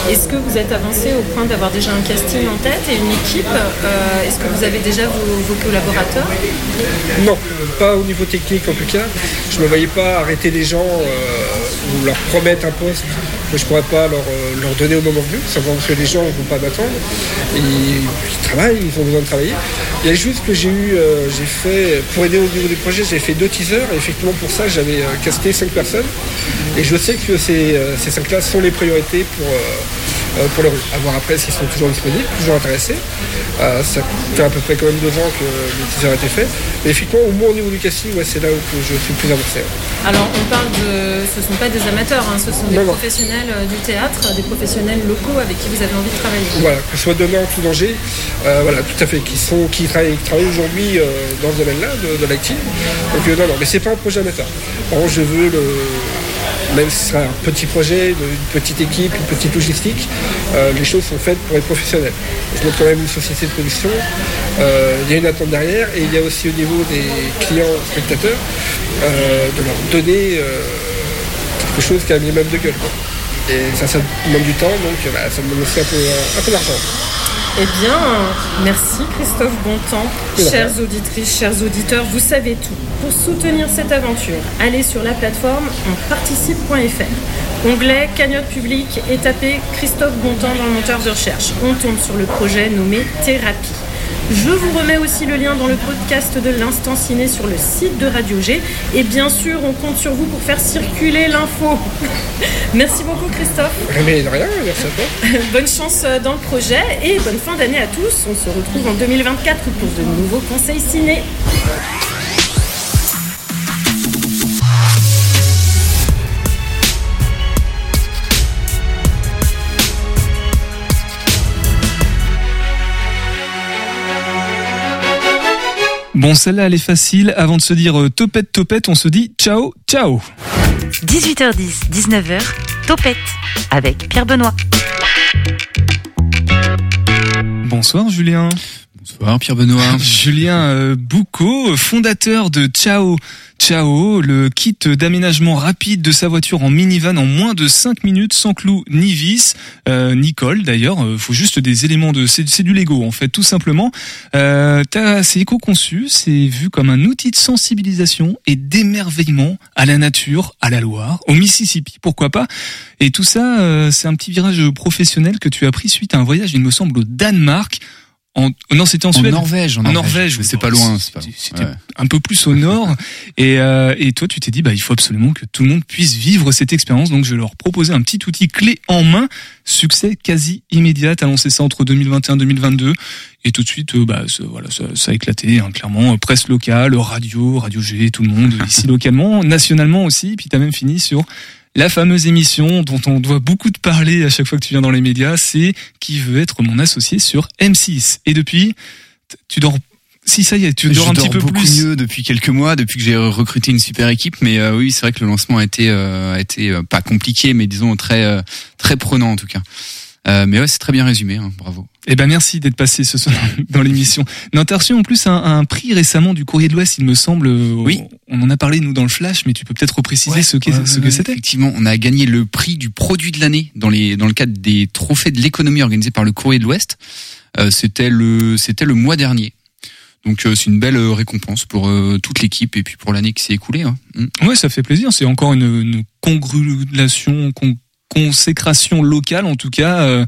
Est-ce que vous êtes avancé au point d'avoir déjà un casting en tête et une équipe Euh, Est-ce que vous avez déjà vos, vos collaborateurs?
Non, pas au niveau technique en tout cas. Je ne me voyais pas arrêter les gens euh, ou leur promettre un poste que je ne pourrais pas leur, euh, leur donner au moment venu, simplement parce que les gens ne vont pas m'attendre. Ils travaillent, ils ont besoin de travailler. Il y a juste que j'ai eu, euh, j'ai fait, pour aider au niveau du projet, j'ai fait deux teasers et effectivement pour ça j'avais euh, casté cinq personnes. Et je sais que ces, cinq-là sont les priorités pour, pour le rôle. À voir après s'ils sont toujours disponibles, toujours intéressés. Euh, ça fait à peu près quand même deux ans que le teaser a été fait. Mais effectivement, au moins au niveau du casting, ouais, c'est là où je suis le plus avancé. ouais.
Alors on parle de, ce ne sont pas des amateurs, hein, ce sont des
Non,
professionnels euh, du théâtre, des professionnels locaux avec qui vous avez envie de travailler.
Voilà, que ce soit demain ou tout danger, euh, voilà, tout à fait, qui sont, qui travaillent, aujourd'hui euh, dans ce domaine-là, de, de l'active. Donc euh, non, non, mais c'est pas un projet amateur. Par contre, je veux le, même si ce sera un petit projet, une petite équipe, une petite logistique, euh, les choses sont faites pour être professionnelles. Je quand même une société de production, euh, il y a une attente derrière, et il y a aussi au niveau des clients spectateurs, euh, de leur donner quelque chose qui a un minimum de gueule. Et ça, ça demande du temps, donc bah, ça demande aussi un peu, un peu d'argent.
Eh bien, merci Christophe Bontemps. Chères auditrices, chers auditeurs, vous savez tout. Pour soutenir cette aventure, allez sur la plateforme onparticipe.fr. Onglet cagnotte publique et tapez Christophe Bontemps dans le moteur de recherche. On tombe sur le projet nommé Thérapie. Je vous remets aussi le lien dans le podcast de l'instant ciné sur le site de Radio G. Et bien sûr, on compte sur vous pour faire circuler l'info. Merci beaucoup Christophe.
Mais de rien, merci à toi.
bonne chance euh, dans le projet et bonne fin d'année à tous. On se retrouve en 2024 pour de nouveaux conseils ciné.
Bon, celle-là, elle est facile. Avant de se dire euh, topette, topette, on se dit ciao, ciao.
18h10, 19h, Topette avec Pierre Benoît.
Bonsoir, Julien.
Bonsoir, Pierre Benoît.
Julien euh, Boucaud, fondateur de Ciao Ciao, le kit d'aménagement rapide de sa voiture en minivan en moins de 5 minutes, sans clous ni vis, euh, ni colle d'ailleurs. euh, faut juste des éléments de, c'est du Lego en fait, tout simplement. Euh, c'est éco-conçu, c'est vu comme un outil de sensibilisation et d'émerveillement à la nature, à la Loire, au Mississippi, pourquoi pas. Et tout ça, euh, c'est un petit virage professionnel que tu as pris suite à un voyage, il me semble, au Danemark. En, non, c'était en,
En
Suède.
Norvège, en Norvège. C'est pas loin,
C'était
ouais.
un peu plus au nord. Et, euh, et toi, tu t'es dit, bah, il faut absolument que tout le monde puisse vivre cette expérience. Donc, je vais leur proposer un petit outil clé en main. Succès quasi immédiat. T'as lancé ça entre 2021 et 2022. Et tout de suite, euh, bah, voilà, ça, ça a éclaté, hein, clairement. Presse locale, radio, Radio G, tout le monde, ici localement, nationalement aussi. Puis t'as même fini sur la fameuse émission dont on doit beaucoup te parler à chaque fois que tu viens dans les médias, c'est Qui veut être mon associé sur M6. Et depuis, tu dors. Si ça y est, tu dors
je
un petit peu
beaucoup
plus.
mieux depuis quelques mois, depuis que j'ai recruté une super équipe. Mais euh, oui, c'est vrai que le lancement a été, euh, a été euh, pas compliqué, mais disons très, très prenant en tout cas. Euh, mais ouais, c'est très bien résumé. hein, bravo.
Eh ben merci d'être passé ce soir dans l'émission. Non, t'as reçu en plus un, un prix récemment du Courrier de l'Ouest, il me semble. Oui. On en a parlé nous dans le flash, mais tu peux peut-être repréciser ce
Ouais,
ce que c'était.
Effectivement, on a gagné le prix du produit de l'année dans les dans le cadre des trophées de l'économie organisés par le Courrier de l'Ouest. Euh, c'était le c'était le mois dernier. Donc euh, c'est une belle euh, récompense pour euh, toute l'équipe et puis pour l'année qui s'est écoulée. hein. Mm.
Ouais, ça fait plaisir. C'est encore une, une congratulation, con- consécration locale en tout cas, euh,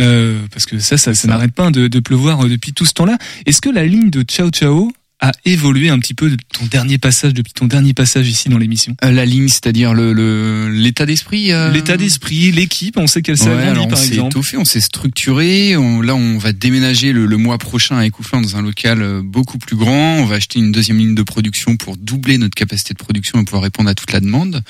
euh, parce que ça, ça, ça n'arrête pas de, de pleuvoir euh, depuis tout ce temps-là. Est-ce que la ligne de Ciao Ciao a évolué un petit peu de ton dernier passage, depuis ton dernier passage ici dans l'émission?
Euh, La ligne, c'est-à-dire le le- l'état d'esprit. euh,
L'état d'esprit, l'équipe, on sait qu'elle s'est
Ouais, on
par
s'est
exemple.
étoffé, on s'est structuré. On- là, on va déménager le, le mois prochain à Écouflant dans un local beaucoup plus grand. On va acheter une deuxième ligne de production pour doubler notre capacité de production et pouvoir répondre à toute la demande.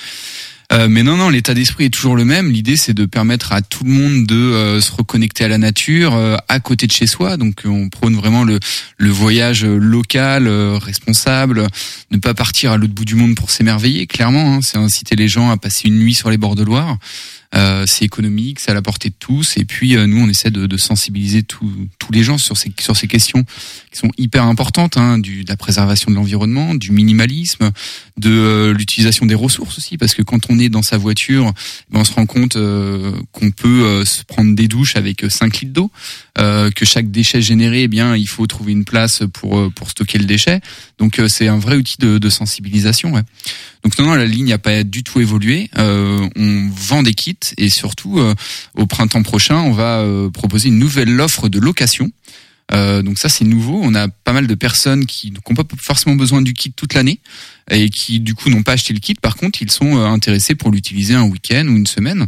Euh, mais non, non, l'état d'esprit est toujours le même. L'idée, c'est de permettre à tout le monde de euh, se reconnecter à la nature, euh, à côté de chez soi. Donc, on prône vraiment le, le voyage euh, local, euh, responsable, ne pas partir à l'autre bout du monde pour s'émerveiller. Clairement, hein, c'est inciter les gens à passer une nuit sur les bords de Loire. Euh, c'est économique, c'est à la portée de tous. Et puis euh, nous, on essaie de, de sensibiliser tous les gens sur ces sur ces questions qui sont hyper importantes, hein, du, de la préservation de l'environnement, du minimalisme, de euh, l'utilisation des ressources aussi, parce que quand on est dans sa voiture, ben, on se rend compte euh, qu'on peut euh, se prendre des douches avec 5 litres d'eau, que chaque déchet généré, eh bien, il faut trouver une place pour pour stocker le déchet. Donc c'est un vrai outil de, de sensibilisation. Ouais. Donc non, non, la ligne n'a pas du tout évolué. Euh, on vend des kits et surtout euh, au printemps prochain, on va euh, proposer une nouvelle offre de location. Donc ça c'est nouveau. On a pas mal de personnes qui n'ont pas forcément besoin du kit toute l'année et qui du coup n'ont pas acheté le kit. Par contre, ils sont intéressés pour l'utiliser un week-end ou une semaine.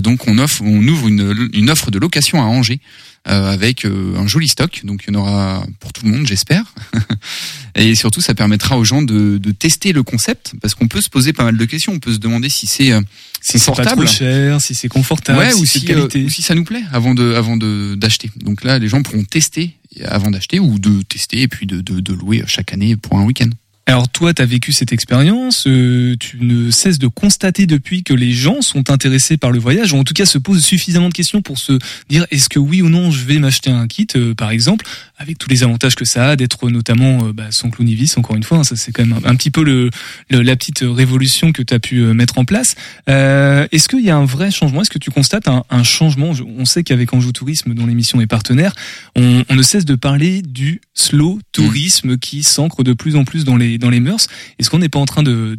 Donc on offre, on ouvre une, offre de location à Angers avec euh, un joli stock. Donc il y en aura pour tout le monde, j'espère. Et surtout, ça permettra aux gens de, de tester le concept, parce qu'on peut se poser pas mal de questions. On peut se demander si c'est euh,
Si c'est pas trop cher, si c'est confortable,
ouais,
si
ou si,
qualité.
euh, ou si ça nous plaît avant de avant de d'acheter. Donc là, les gens pourront tester avant d'acheter ou de tester et puis de, de, de louer chaque année pour un week-end.
Alors toi, tu as vécu cette expérience, euh, tu ne cesses de constater depuis que les gens sont intéressés par le voyage, ou en tout cas se posent suffisamment de questions pour se dire est-ce que oui ou non je vais m'acheter un kit, euh, par exemple, avec tous les avantages que ça a d'être notamment euh, bah, sans clounivis, encore une fois, hein, ça c'est quand même un, petit peu le, le- la petite révolution que tu as pu euh, mettre en place. Euh, est-ce qu'il y a un vrai changement? Est-ce que tu constates un, un changement? On sait qu'avec Anjou Tourisme, dont l'émission est partenaire, on, on ne cesse de parler du slow tourisme qui s'ancre de plus en plus dans les dans les mœurs. Est-ce qu'on n'est pas en train de-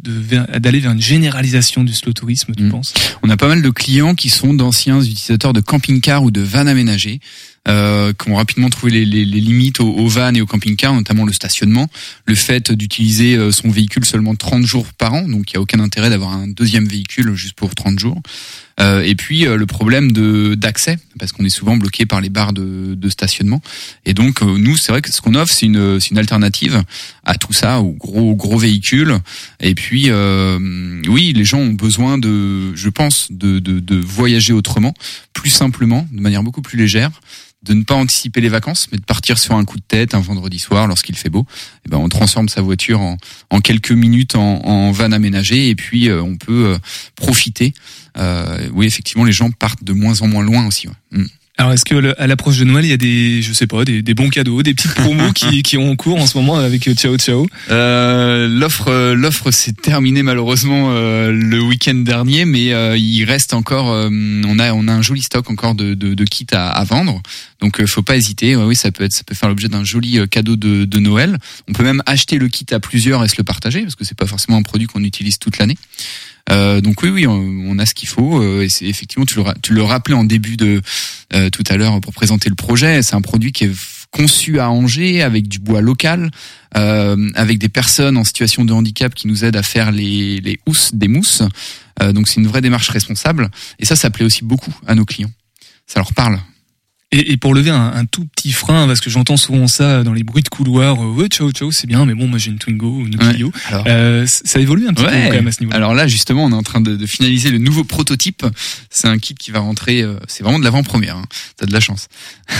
d'aller vers une généralisation du slow tourisme, tu penses?
On a pas mal de clients qui sont d'anciens utilisateurs de camping-car ou de vannes aménagées, euh, qui ont rapidement trouvé les, les- les limites aux, aux vannes et aux camping-cars, notamment le stationnement, le fait d'utiliser euh, son véhicule seulement 30 jours par an, donc il n'y a aucun intérêt d'avoir un deuxième véhicule juste pour 30 jours. Euh, et puis euh, le problème de d'accès, parce qu'on est souvent bloqué par les barres de, de stationnement. Et donc euh, nous, c'est vrai que ce qu'on offre, c'est une, c'est une alternative à tout ça, aux gros gros véhicules. Et puis euh, oui, les gens ont besoin de, je pense, de, de, de voyager autrement, plus simplement, de manière beaucoup plus légère de ne pas anticiper les vacances, mais de partir sur un coup de tête un vendredi soir lorsqu'il fait beau. Et ben on transforme sa voiture en, en quelques minutes en, en van aménagé et puis euh, on peut euh, profiter. Euh, oui, effectivement, les gens partent de moins en moins loin aussi. ouais. Mm.
Alors est-ce que le- à l'approche de Noël, il y a des je sais pas des, des bons cadeaux, des petites promos qui qui ont en cours en ce moment avec euh, Ciao Ciao?
Euh, l'offre, euh, l'offre s'est terminée malheureusement euh, le week-end dernier, mais euh, il reste encore, euh, on a, on a un joli stock encore de, de, de kits à, à vendre. Donc, faut pas hésiter. Ouais, oui, ça peut être, ça peut faire l'objet d'un joli cadeau de, de Noël. On peut même acheter le kit à plusieurs et se le partager parce que c'est pas forcément un produit qu'on utilise toute l'année. Euh, donc oui, oui, on, on a ce qu'il faut. euh, et c'est effectivement, tu le, rappelais en début de euh, tout à l'heure pour présenter le projet. C'est un produit qui est conçu à Angers avec du bois local, euh, avec des personnes en situation de handicap qui nous aident à faire les, les housses des mousses. Donc c'est une vraie démarche responsable. Et ça, ça plaît aussi beaucoup à nos clients. Ça leur parle.
Et, et pour lever un, un tout petit frein, parce que j'entends souvent ça dans les bruits de couloir, euh, ouais, ciao, ciao, c'est bien, mais bon, moi j'ai une Twingo ou une
Ouais,
Clio.
alors.
Euh, ça évolue un petit peu
Ouais.
quand même à ce niveau.
Alors là, justement, on est en train de, de finaliser le nouveau prototype. C'est un kit qui va rentrer. euh, c'est vraiment de l'avant-première. Hein. T'as de la chance.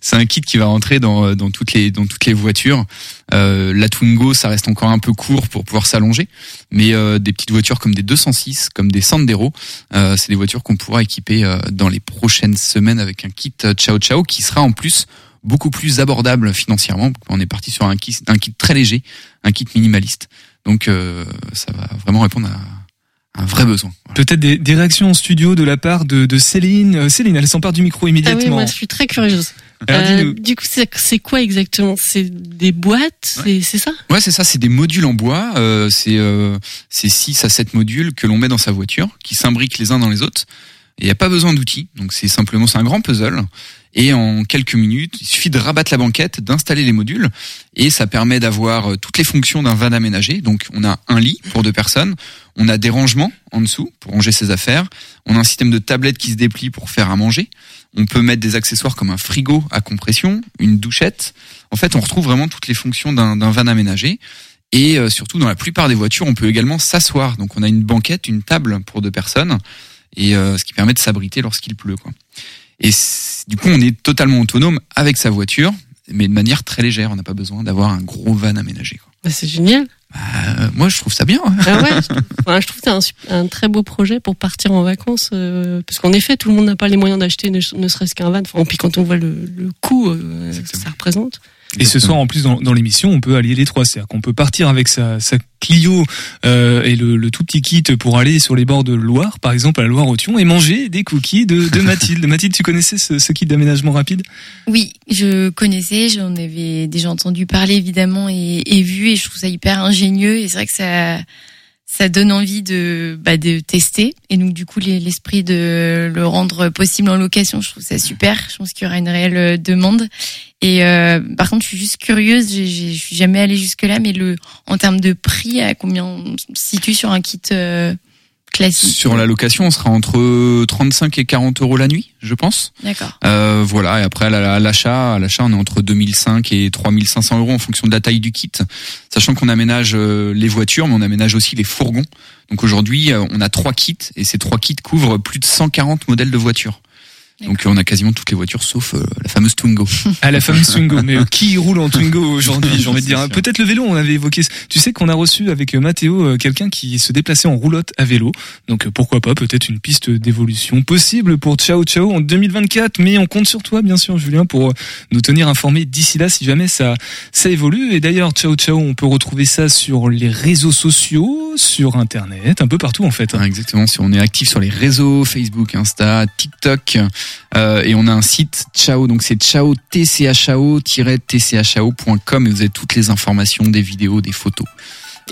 c'est un kit qui va rentrer dans, euh, dans toutes les dans toutes les voitures. Euh, la Twingo, ça reste encore un peu court pour pouvoir s'allonger, mais euh, des petites voitures comme des 206, comme des Sandero, euh, c'est des voitures qu'on pourra équiper euh, dans les prochaines semaines avec un kit Ciao Ciao qui sera en plus beaucoup plus abordable financièrement. On est parti sur un kit, un kit très léger, un kit minimaliste. Donc euh, ça va vraiment répondre à un vrai besoin.
Peut-être des, des réactions en studio de la part de, de Céline. Euh, Céline, elle s'empare du micro
Ah oui,
immédiatement.
moi je suis très curieuse. Euh, du coup, c'est quoi exactement? C'est des boîtes, c'est c'est ça?
Ouais, c'est ça, c'est des modules en bois. Euh, c'est euh, c'est 6 à 7 modules que l'on met dans sa voiture, qui s'imbriquent les uns dans les autres. Il n'y a pas besoin d'outils, donc c'est simplement c'est un grand puzzle. Et en quelques minutes, il suffit de rabattre la banquette, d'installer les modules, et ça permet d'avoir euh, toutes les fonctions d'un van aménagé. Donc on a un lit pour deux personnes, on a des rangements en dessous pour ranger ses affaires, on a un système de tablette qui se déplie pour faire à manger, on peut mettre des accessoires comme un frigo à compression, une douchette. En fait, on retrouve vraiment toutes les fonctions d'un d'un van aménagé. Et euh, surtout, dans la plupart des voitures, on peut également s'asseoir. Donc, on a une banquette, une table pour deux personnes, et euh, ce qui permet de s'abriter lorsqu'il pleut. Quoi. Et du coup, on est totalement autonome avec sa voiture, mais de manière très légère. On n'a pas besoin d'avoir un gros van aménagé. Quoi.
Bah, c'est génial.
Euh, moi, je trouve ça bien.
Ah ouais, je trouve, enfin, je trouve que c'est un, très beau projet pour partir en vacances. euh, parce qu'en effet, tout le monde n'a pas les moyens d'acheter ne, ne serait-ce qu'un van. Enfin, puis quand on voit le, le coût euh, que ça représente.
Et ce soir, en plus, dans, dans l'émission, on peut allier les trois. C'est-à-dire qu'on peut partir avec sa, sa Clio euh, et le, le tout petit kit pour aller sur les bords de Loire, par exemple à la Loire-Othion, et manger des cookies de, de Mathilde. Mathilde, tu connaissais ce, ce kit d'aménagement rapide?
Oui, je connaissais, j'en avais déjà entendu parler évidemment et, et vu et je trouve ça hyper ingénieux et c'est vrai que ça ça donne envie de bah, de tester et donc du coup les- l'esprit de le rendre possible en location, je trouve ça super. Je pense qu'il y aura une réelle euh, demande et euh, par contre je suis juste curieuse, je suis jamais allée jusque là, mais le en termes de prix à combien on se situe sur un kit euh, classique?
Sur la location, on sera entre 35 et 40 euros la nuit, je pense.
D'accord.
Euh, voilà, et après à l'achat, à l'achat, on est entre 2005 et 3500 euros en fonction de la taille du kit, sachant qu'on aménage euh, les voitures, mais on aménage aussi les fourgons. Donc aujourd'hui, euh, on a trois kits et ces trois kits couvrent plus de 140 modèles de voitures. Donc on a quasiment toutes les voitures sauf euh, la fameuse Twingo.
À la fameuse Twingo. Mais euh, qui roule en Twingo aujourd'hui J'ai envie de dire. Peut-être le vélo. On avait évoqué. Tu sais qu'on a reçu avec euh, Mathéo quelqu'un qui se déplaçait en roulotte à vélo. Donc pourquoi pas Peut-être une piste d'évolution possible pour Ciao Ciao en 2024. Mais on compte sur toi, bien sûr, Julien, pour nous tenir informés d'ici là si jamais ça ça évolue. Et d'ailleurs, Ciao Ciao, on peut retrouver ça sur les réseaux sociaux, sur Internet, un peu partout en fait.
Ah, exactement, si on est actif sur les réseaux, Facebook, Insta, TikTok, euh, et on a un site Ciao, donc c'est ciao tchao-tchao.com et vous avez toutes les informations, des vidéos, des photos.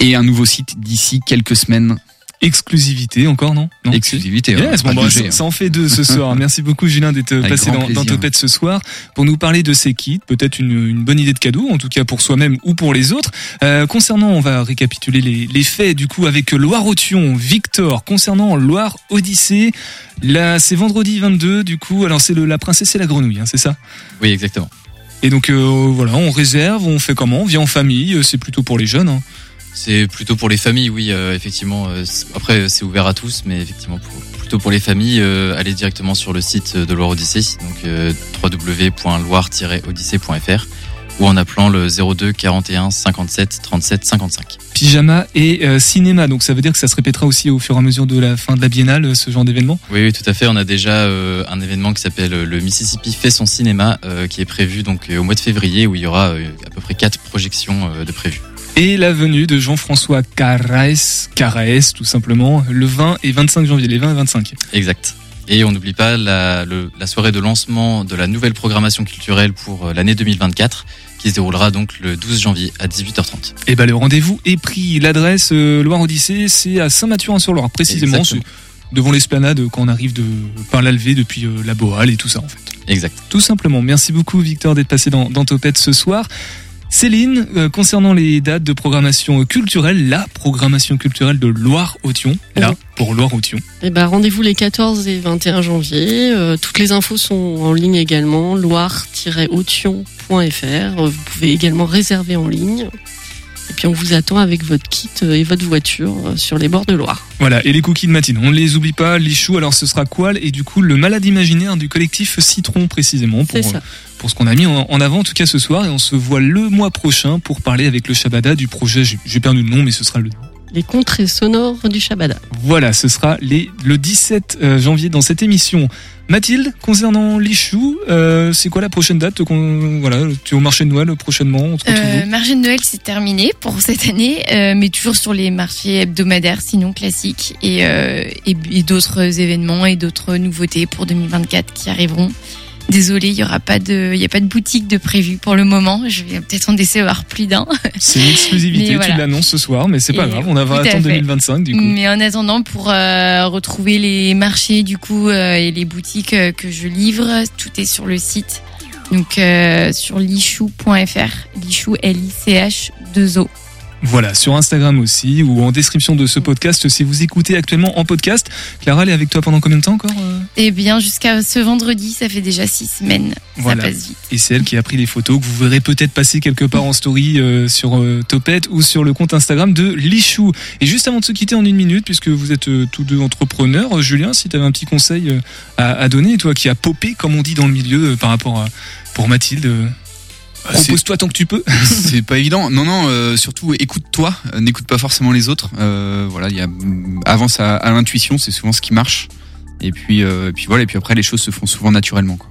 Et un nouveau site d'ici quelques semaines.
Exclusivité encore, non, non
Exclusivité. ouais,
Yes, bon, bah, ça,
hein.
ça en fait deux ce soir. Merci beaucoup Julien d'être passé dans, dans
plaisir.
Topette ce soir pour nous parler de ces kits, peut-être une, une bonne idée de cadeau, en tout cas pour soi-même ou pour les autres. Euh, concernant, on va récapituler les, les faits du coup avec Loire-Othion, Victor. Concernant Loire-Odyssée, là c'est vendredi 22 du coup. Alors c'est la princesse et la grenouille, hein, c'est ça?
Oui, exactement.
Et donc euh, voilà, on réserve, on fait comment? On vient en famille, euh, c'est plutôt pour les jeunes. Hein.
C'est plutôt pour les familles, oui, euh, effectivement. euh, après, c'est ouvert à tous, mais effectivement, pour- plutôt pour les familles, euh, allez directement sur le site de Loire Odyssée, donc euh, www.loire-odyssée.fr ou en appelant le 02 41 57 37 55.
Pyjama et euh, cinéma, donc ça veut dire que ça se répétera aussi au fur et à mesure de la fin de la biennale, ce genre d'événement?
Oui, oui, tout à fait. On a déjà euh, un événement qui s'appelle le Mississippi fait son cinéma, euh, qui est prévu donc au mois de février, où il y aura à peu près quatre projections de prévues.
Et la venue de Jean-François Carraes tout simplement, le 20 et 25 janvier, les 20 et 25.
Exact. Et on n'oublie pas la, le- la soirée de lancement de la nouvelle programmation culturelle pour euh, l'année 2024, qui se déroulera donc le 12 janvier à 18h30.
Et ben le rendez-vous est pris. L'adresse euh, Loire Odyssée, c'est à Saint-Mathurin-sur-Loire, précisément devant l'esplanade quand on arrive de par l'Alvé depuis euh, la Boale et tout ça en fait.
Exact.
Tout simplement. Merci beaucoup Victor d'être passé dans, dans Topette ce soir. Céline, euh, concernant les dates de programmation culturelle, la programmation culturelle de Loire-Othion, là, pour Loire-Othion.
Eh ben, rendez-vous les 14 et 21 janvier. Euh, toutes les infos sont en ligne également, loire-othion.fr. Euh, Vous pouvez également réserver en ligne. Et puis on vous attend avec votre kit euh, et votre voiture euh, sur les bords de Loire.
Voilà, et les cookies de Matine, on les oublie pas, les choux, alors ce sera quoi Et du coup, le malade imaginaire du collectif Citron, précisément, pour,
ça.
euh, pour ce qu'on a mis en, avant, en tout cas ce soir. Et on se voit le mois prochain pour parler avec le Shabada du projet, j'ai perdu le nom, mais ce sera le...
Les contrées sonores du Shabada.
Voilà, ce sera les, le 17 euh, janvier dans cette émission. Mathilde, concernant les choux, euh, c'est quoi la prochaine date qu'on- Voilà, tu es au marché de Noël prochainement on retrouve
Euh, marché de Noël, c'est terminé pour cette année, euh, mais toujours sur les marchés hebdomadaires, sinon classiques, et, euh, et, et d'autres événements et d'autres nouveautés pour 2024 qui arriveront. Désolée, il y aura pas de, il y a pas de boutique de prévu pour le moment. Je vais peut-être en décevoir plus d'un.
C'est une exclusivité,
voilà.
tu l'annonces ce soir, mais c'est pas
Et
grave, on va attendre
fait.
2025 du coup.
Mais en attendant, pour euh, retrouver les marchés du coup euh, et les boutiques euh, que je livre, tout est sur le site. Donc sur lichou.fr, lichou L I C H 2 O.
Voilà, sur Instagram aussi, ou en description de ce podcast si vous écoutez actuellement en podcast. Clara, elle est avec toi pendant combien de temps encore euh?
Eh bien, jusqu'à ce vendredi, ça fait déjà six semaines.
Voilà.
Ça passe vite.
Et c'est elle qui a pris les photos que vous verrez peut-être passer quelque part en story euh, sur euh, Topette ou sur le compte Instagram de Lichou. Et juste avant de se quitter en une minute, puisque vous êtes euh, tous deux entrepreneurs, Julien, si tu avais un petit conseil à, à donner, toi qui a popé, comme on dit dans le milieu, par rapport à pour Mathilde, euh, propose-toi tant que tu peux.
c'est pas évident. Non, non. euh, surtout, écoute-toi. euh, N'écoute pas forcément les autres. Euh, voilà, il y a avance à, à l'intuition, c'est souvent ce qui marche. Et puis, euh, et puis voilà. Et puis après, les choses se font souvent naturellement. Quoi.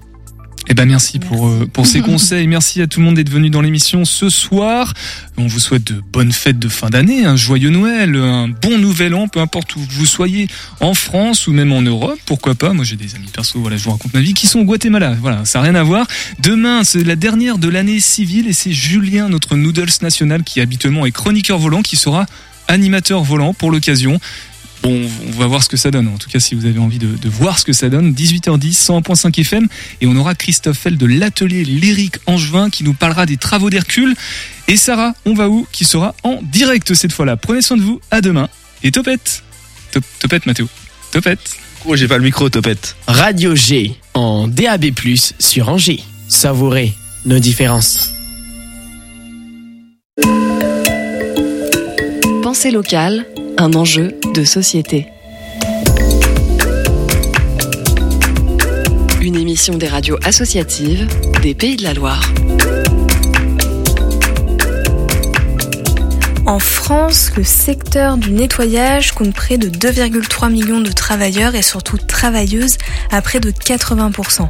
Eh ben merci, pour euh, pour ces conseils. Merci à tout le monde d'être venu dans l'émission ce soir. On vous souhaite de bonnes fêtes de fin d'année, un joyeux Noël, un bon nouvel an, peu importe où vous soyez, en France ou même en Europe, pourquoi pas? Moi j'ai des amis perso, voilà, je vous raconte ma vie, qui sont au Guatemala. Voilà, ça n'a rien à voir. Demain, c'est la dernière de l'année civile et c'est Julien, notre Noodles national, qui habituellement est chroniqueur volant, qui sera animateur volant pour l'occasion. Bon, on va voir ce que ça donne. En tout cas, si vous avez envie de, de voir ce que ça donne, 18h10, 101.5 FM. Et on aura Christophe Fell de l'atelier Lyrique Angevin qui nous parlera des travaux d'Hercule. Et Sarah, on va où Qui sera en direct cette fois-là. Prenez soin de vous. À demain. Et topette. Top- topette, Mathéo. Topette.
Oh, j'ai pas le micro, Topette.
Radio G en DAB+, sur Angers. Savourez nos différences.
Pensée locale, un enjeu de société. Une émission des radios associatives des Pays de la Loire.
En France, le secteur du nettoyage compte près de 2,3 millions de travailleurs et surtout travailleuses à près de 80%.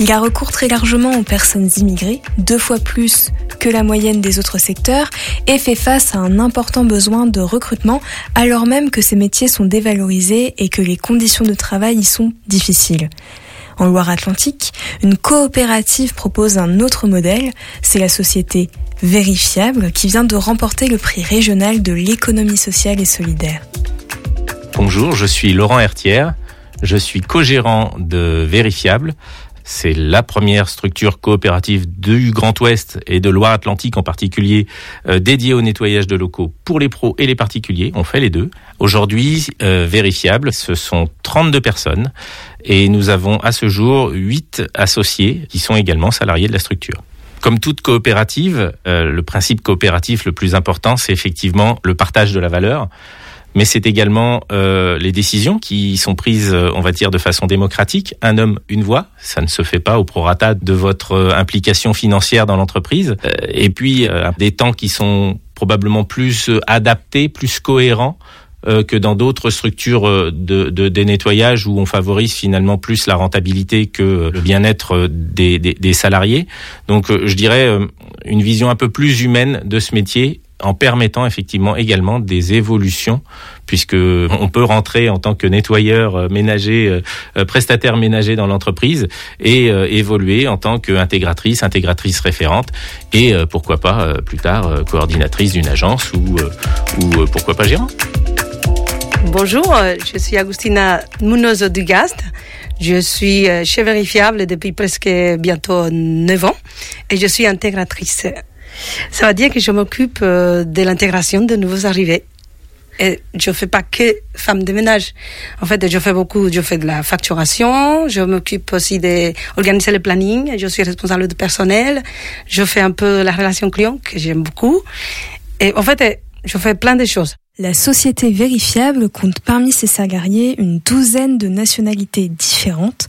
Il a recours très largement aux personnes immigrées, deux fois plus la moyenne des autres secteurs, et fait face à un important besoin de recrutement alors même que ces métiers sont dévalorisés et que les conditions de travail y sont difficiles. En Loire-Atlantique, une coopérative propose un autre modèle, c'est la société Vérifiable qui vient de remporter le prix régional de l'économie sociale et solidaire.
Bonjour, je suis Laurent Hertière. Je suis co-gérant de Vérifiable. C'est la première structure coopérative du Grand Ouest et de Loire-Atlantique en particulier euh, dédiée au nettoyage de locaux pour les pros et les particuliers. On fait les deux. Aujourd'hui, euh, Vérifiable, ce sont 32 personnes et nous avons à ce jour 8 associés qui sont également salariés de la structure. Comme toute coopérative, euh, le principe coopératif le plus important, c'est effectivement le partage de la valeur mais c'est également euh, les décisions qui sont prises, euh, on va dire, de façon démocratique. Un homme, une voix, ça ne se fait pas au prorata de votre euh, implication financière dans l'entreprise. Euh, et puis, des temps qui sont probablement plus adaptés, plus cohérents que dans d'autres structures de, de, des nettoyages où on favorise finalement plus la rentabilité que le bien-être des, des, des salariés. Donc, je dirais une vision un peu plus humaine de ce métier en permettant effectivement également des évolutions puisque on peut rentrer en tant que nettoyeur euh, ménager euh, euh, prestataire ménager dans l'entreprise et évoluer en tant qu'intégratrice intégratrice référente et pourquoi pas plus tard coordinatrice d'une agence ou ou pourquoi pas gérant
Bonjour, je suis Agustina Munoz Dugast. Je suis chef vérifiable depuis presque bientôt 9 ans et je suis intégratrice. Ça veut dire que je m'occupe euh, de l'intégration de nouveaux arrivés. Et je fais pas que femme de ménage. En fait, je fais beaucoup, je fais de la facturation, je m'occupe aussi d'organiser le planning, je suis responsable de personnel, je fais un peu la relation client que j'aime beaucoup. Et en fait, je fais plein de choses.
La société vérifiable compte parmi ses salariés une douzaine de nationalités différentes.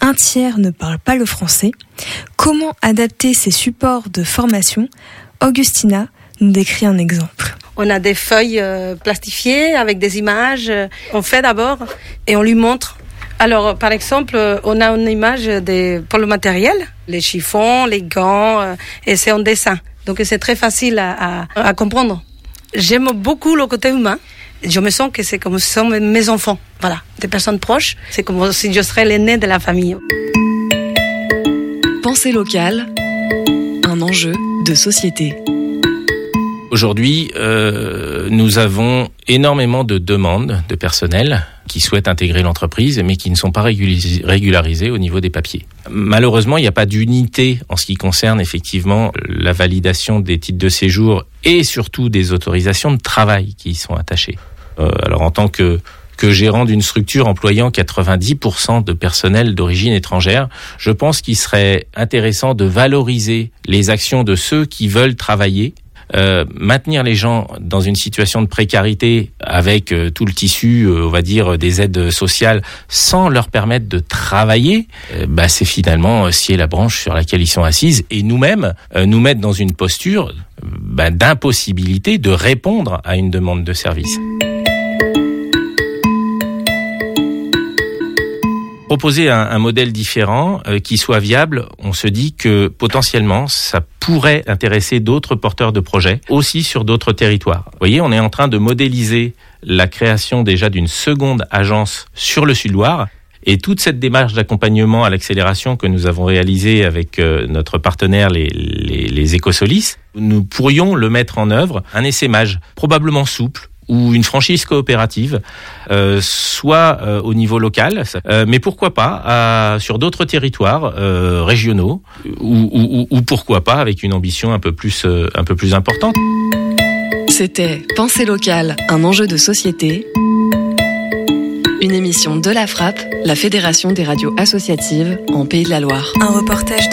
Un tiers ne parle pas le français. Comment adapter ces supports de formation? Augustina nous décrit un exemple.
On a des feuilles euh, plastifiées avec des images. euh, On fait d'abord et on lui montre. Alors, par exemple, euh, on a une image de, pour le matériel, les chiffons, les gants, et c'est en dessin. Donc, c'est très facile à, à, à comprendre. J'aime beaucoup le côté humain. Je me sens que c'est comme si ce sont mes enfants. Voilà, des personnes proches. C'est comme si je serais l'aîné de la famille.
Pensée locale, un enjeu de société.
Aujourd'hui, euh, nous avons énormément de demandes de personnel qui souhaitent intégrer l'entreprise, mais qui ne sont pas régularisés au niveau des papiers. Malheureusement, il n'y a pas d'unité en ce qui concerne effectivement la validation des titres de séjour et surtout des autorisations de travail qui y sont attachées. Euh, alors en tant que que gérant d'une structure employant 90% de personnel d'origine étrangère, je pense qu'il serait intéressant de valoriser les actions de ceux qui veulent travailler euh, maintenir les gens dans une situation de précarité avec euh, tout le tissu, euh, on va dire, des aides sociales, sans leur permettre de travailler, bah, c'est finalement scier la branche sur laquelle ils sont assises et nous-mêmes nous mettre dans une posture bah, d'impossibilité de répondre à une demande de service. Proposer un, un modèle différent euh, qui soit viable, on se dit que potentiellement ça pourrait intéresser d'autres porteurs de projets aussi sur d'autres territoires. Vous voyez, on est en train de modéliser la création déjà d'une seconde agence sur le Sud-Loire. Et toute cette démarche d'accompagnement à l'accélération que nous avons réalisée avec euh, notre partenaire les, les, les nous pourrions le mettre en œuvre, un essaimage probablement souple, ou une franchise coopérative, euh, soit euh, au niveau local, euh, mais pourquoi pas à- sur d'autres territoires euh, régionaux, ou, ou- ou- ou pourquoi pas avec une ambition un peu plus, euh, un peu plus importante.
C'était Pensée locale, un enjeu de société. Une émission de la Frappe, la Fédération des radios associatives en Pays de la Loire.
Un reportage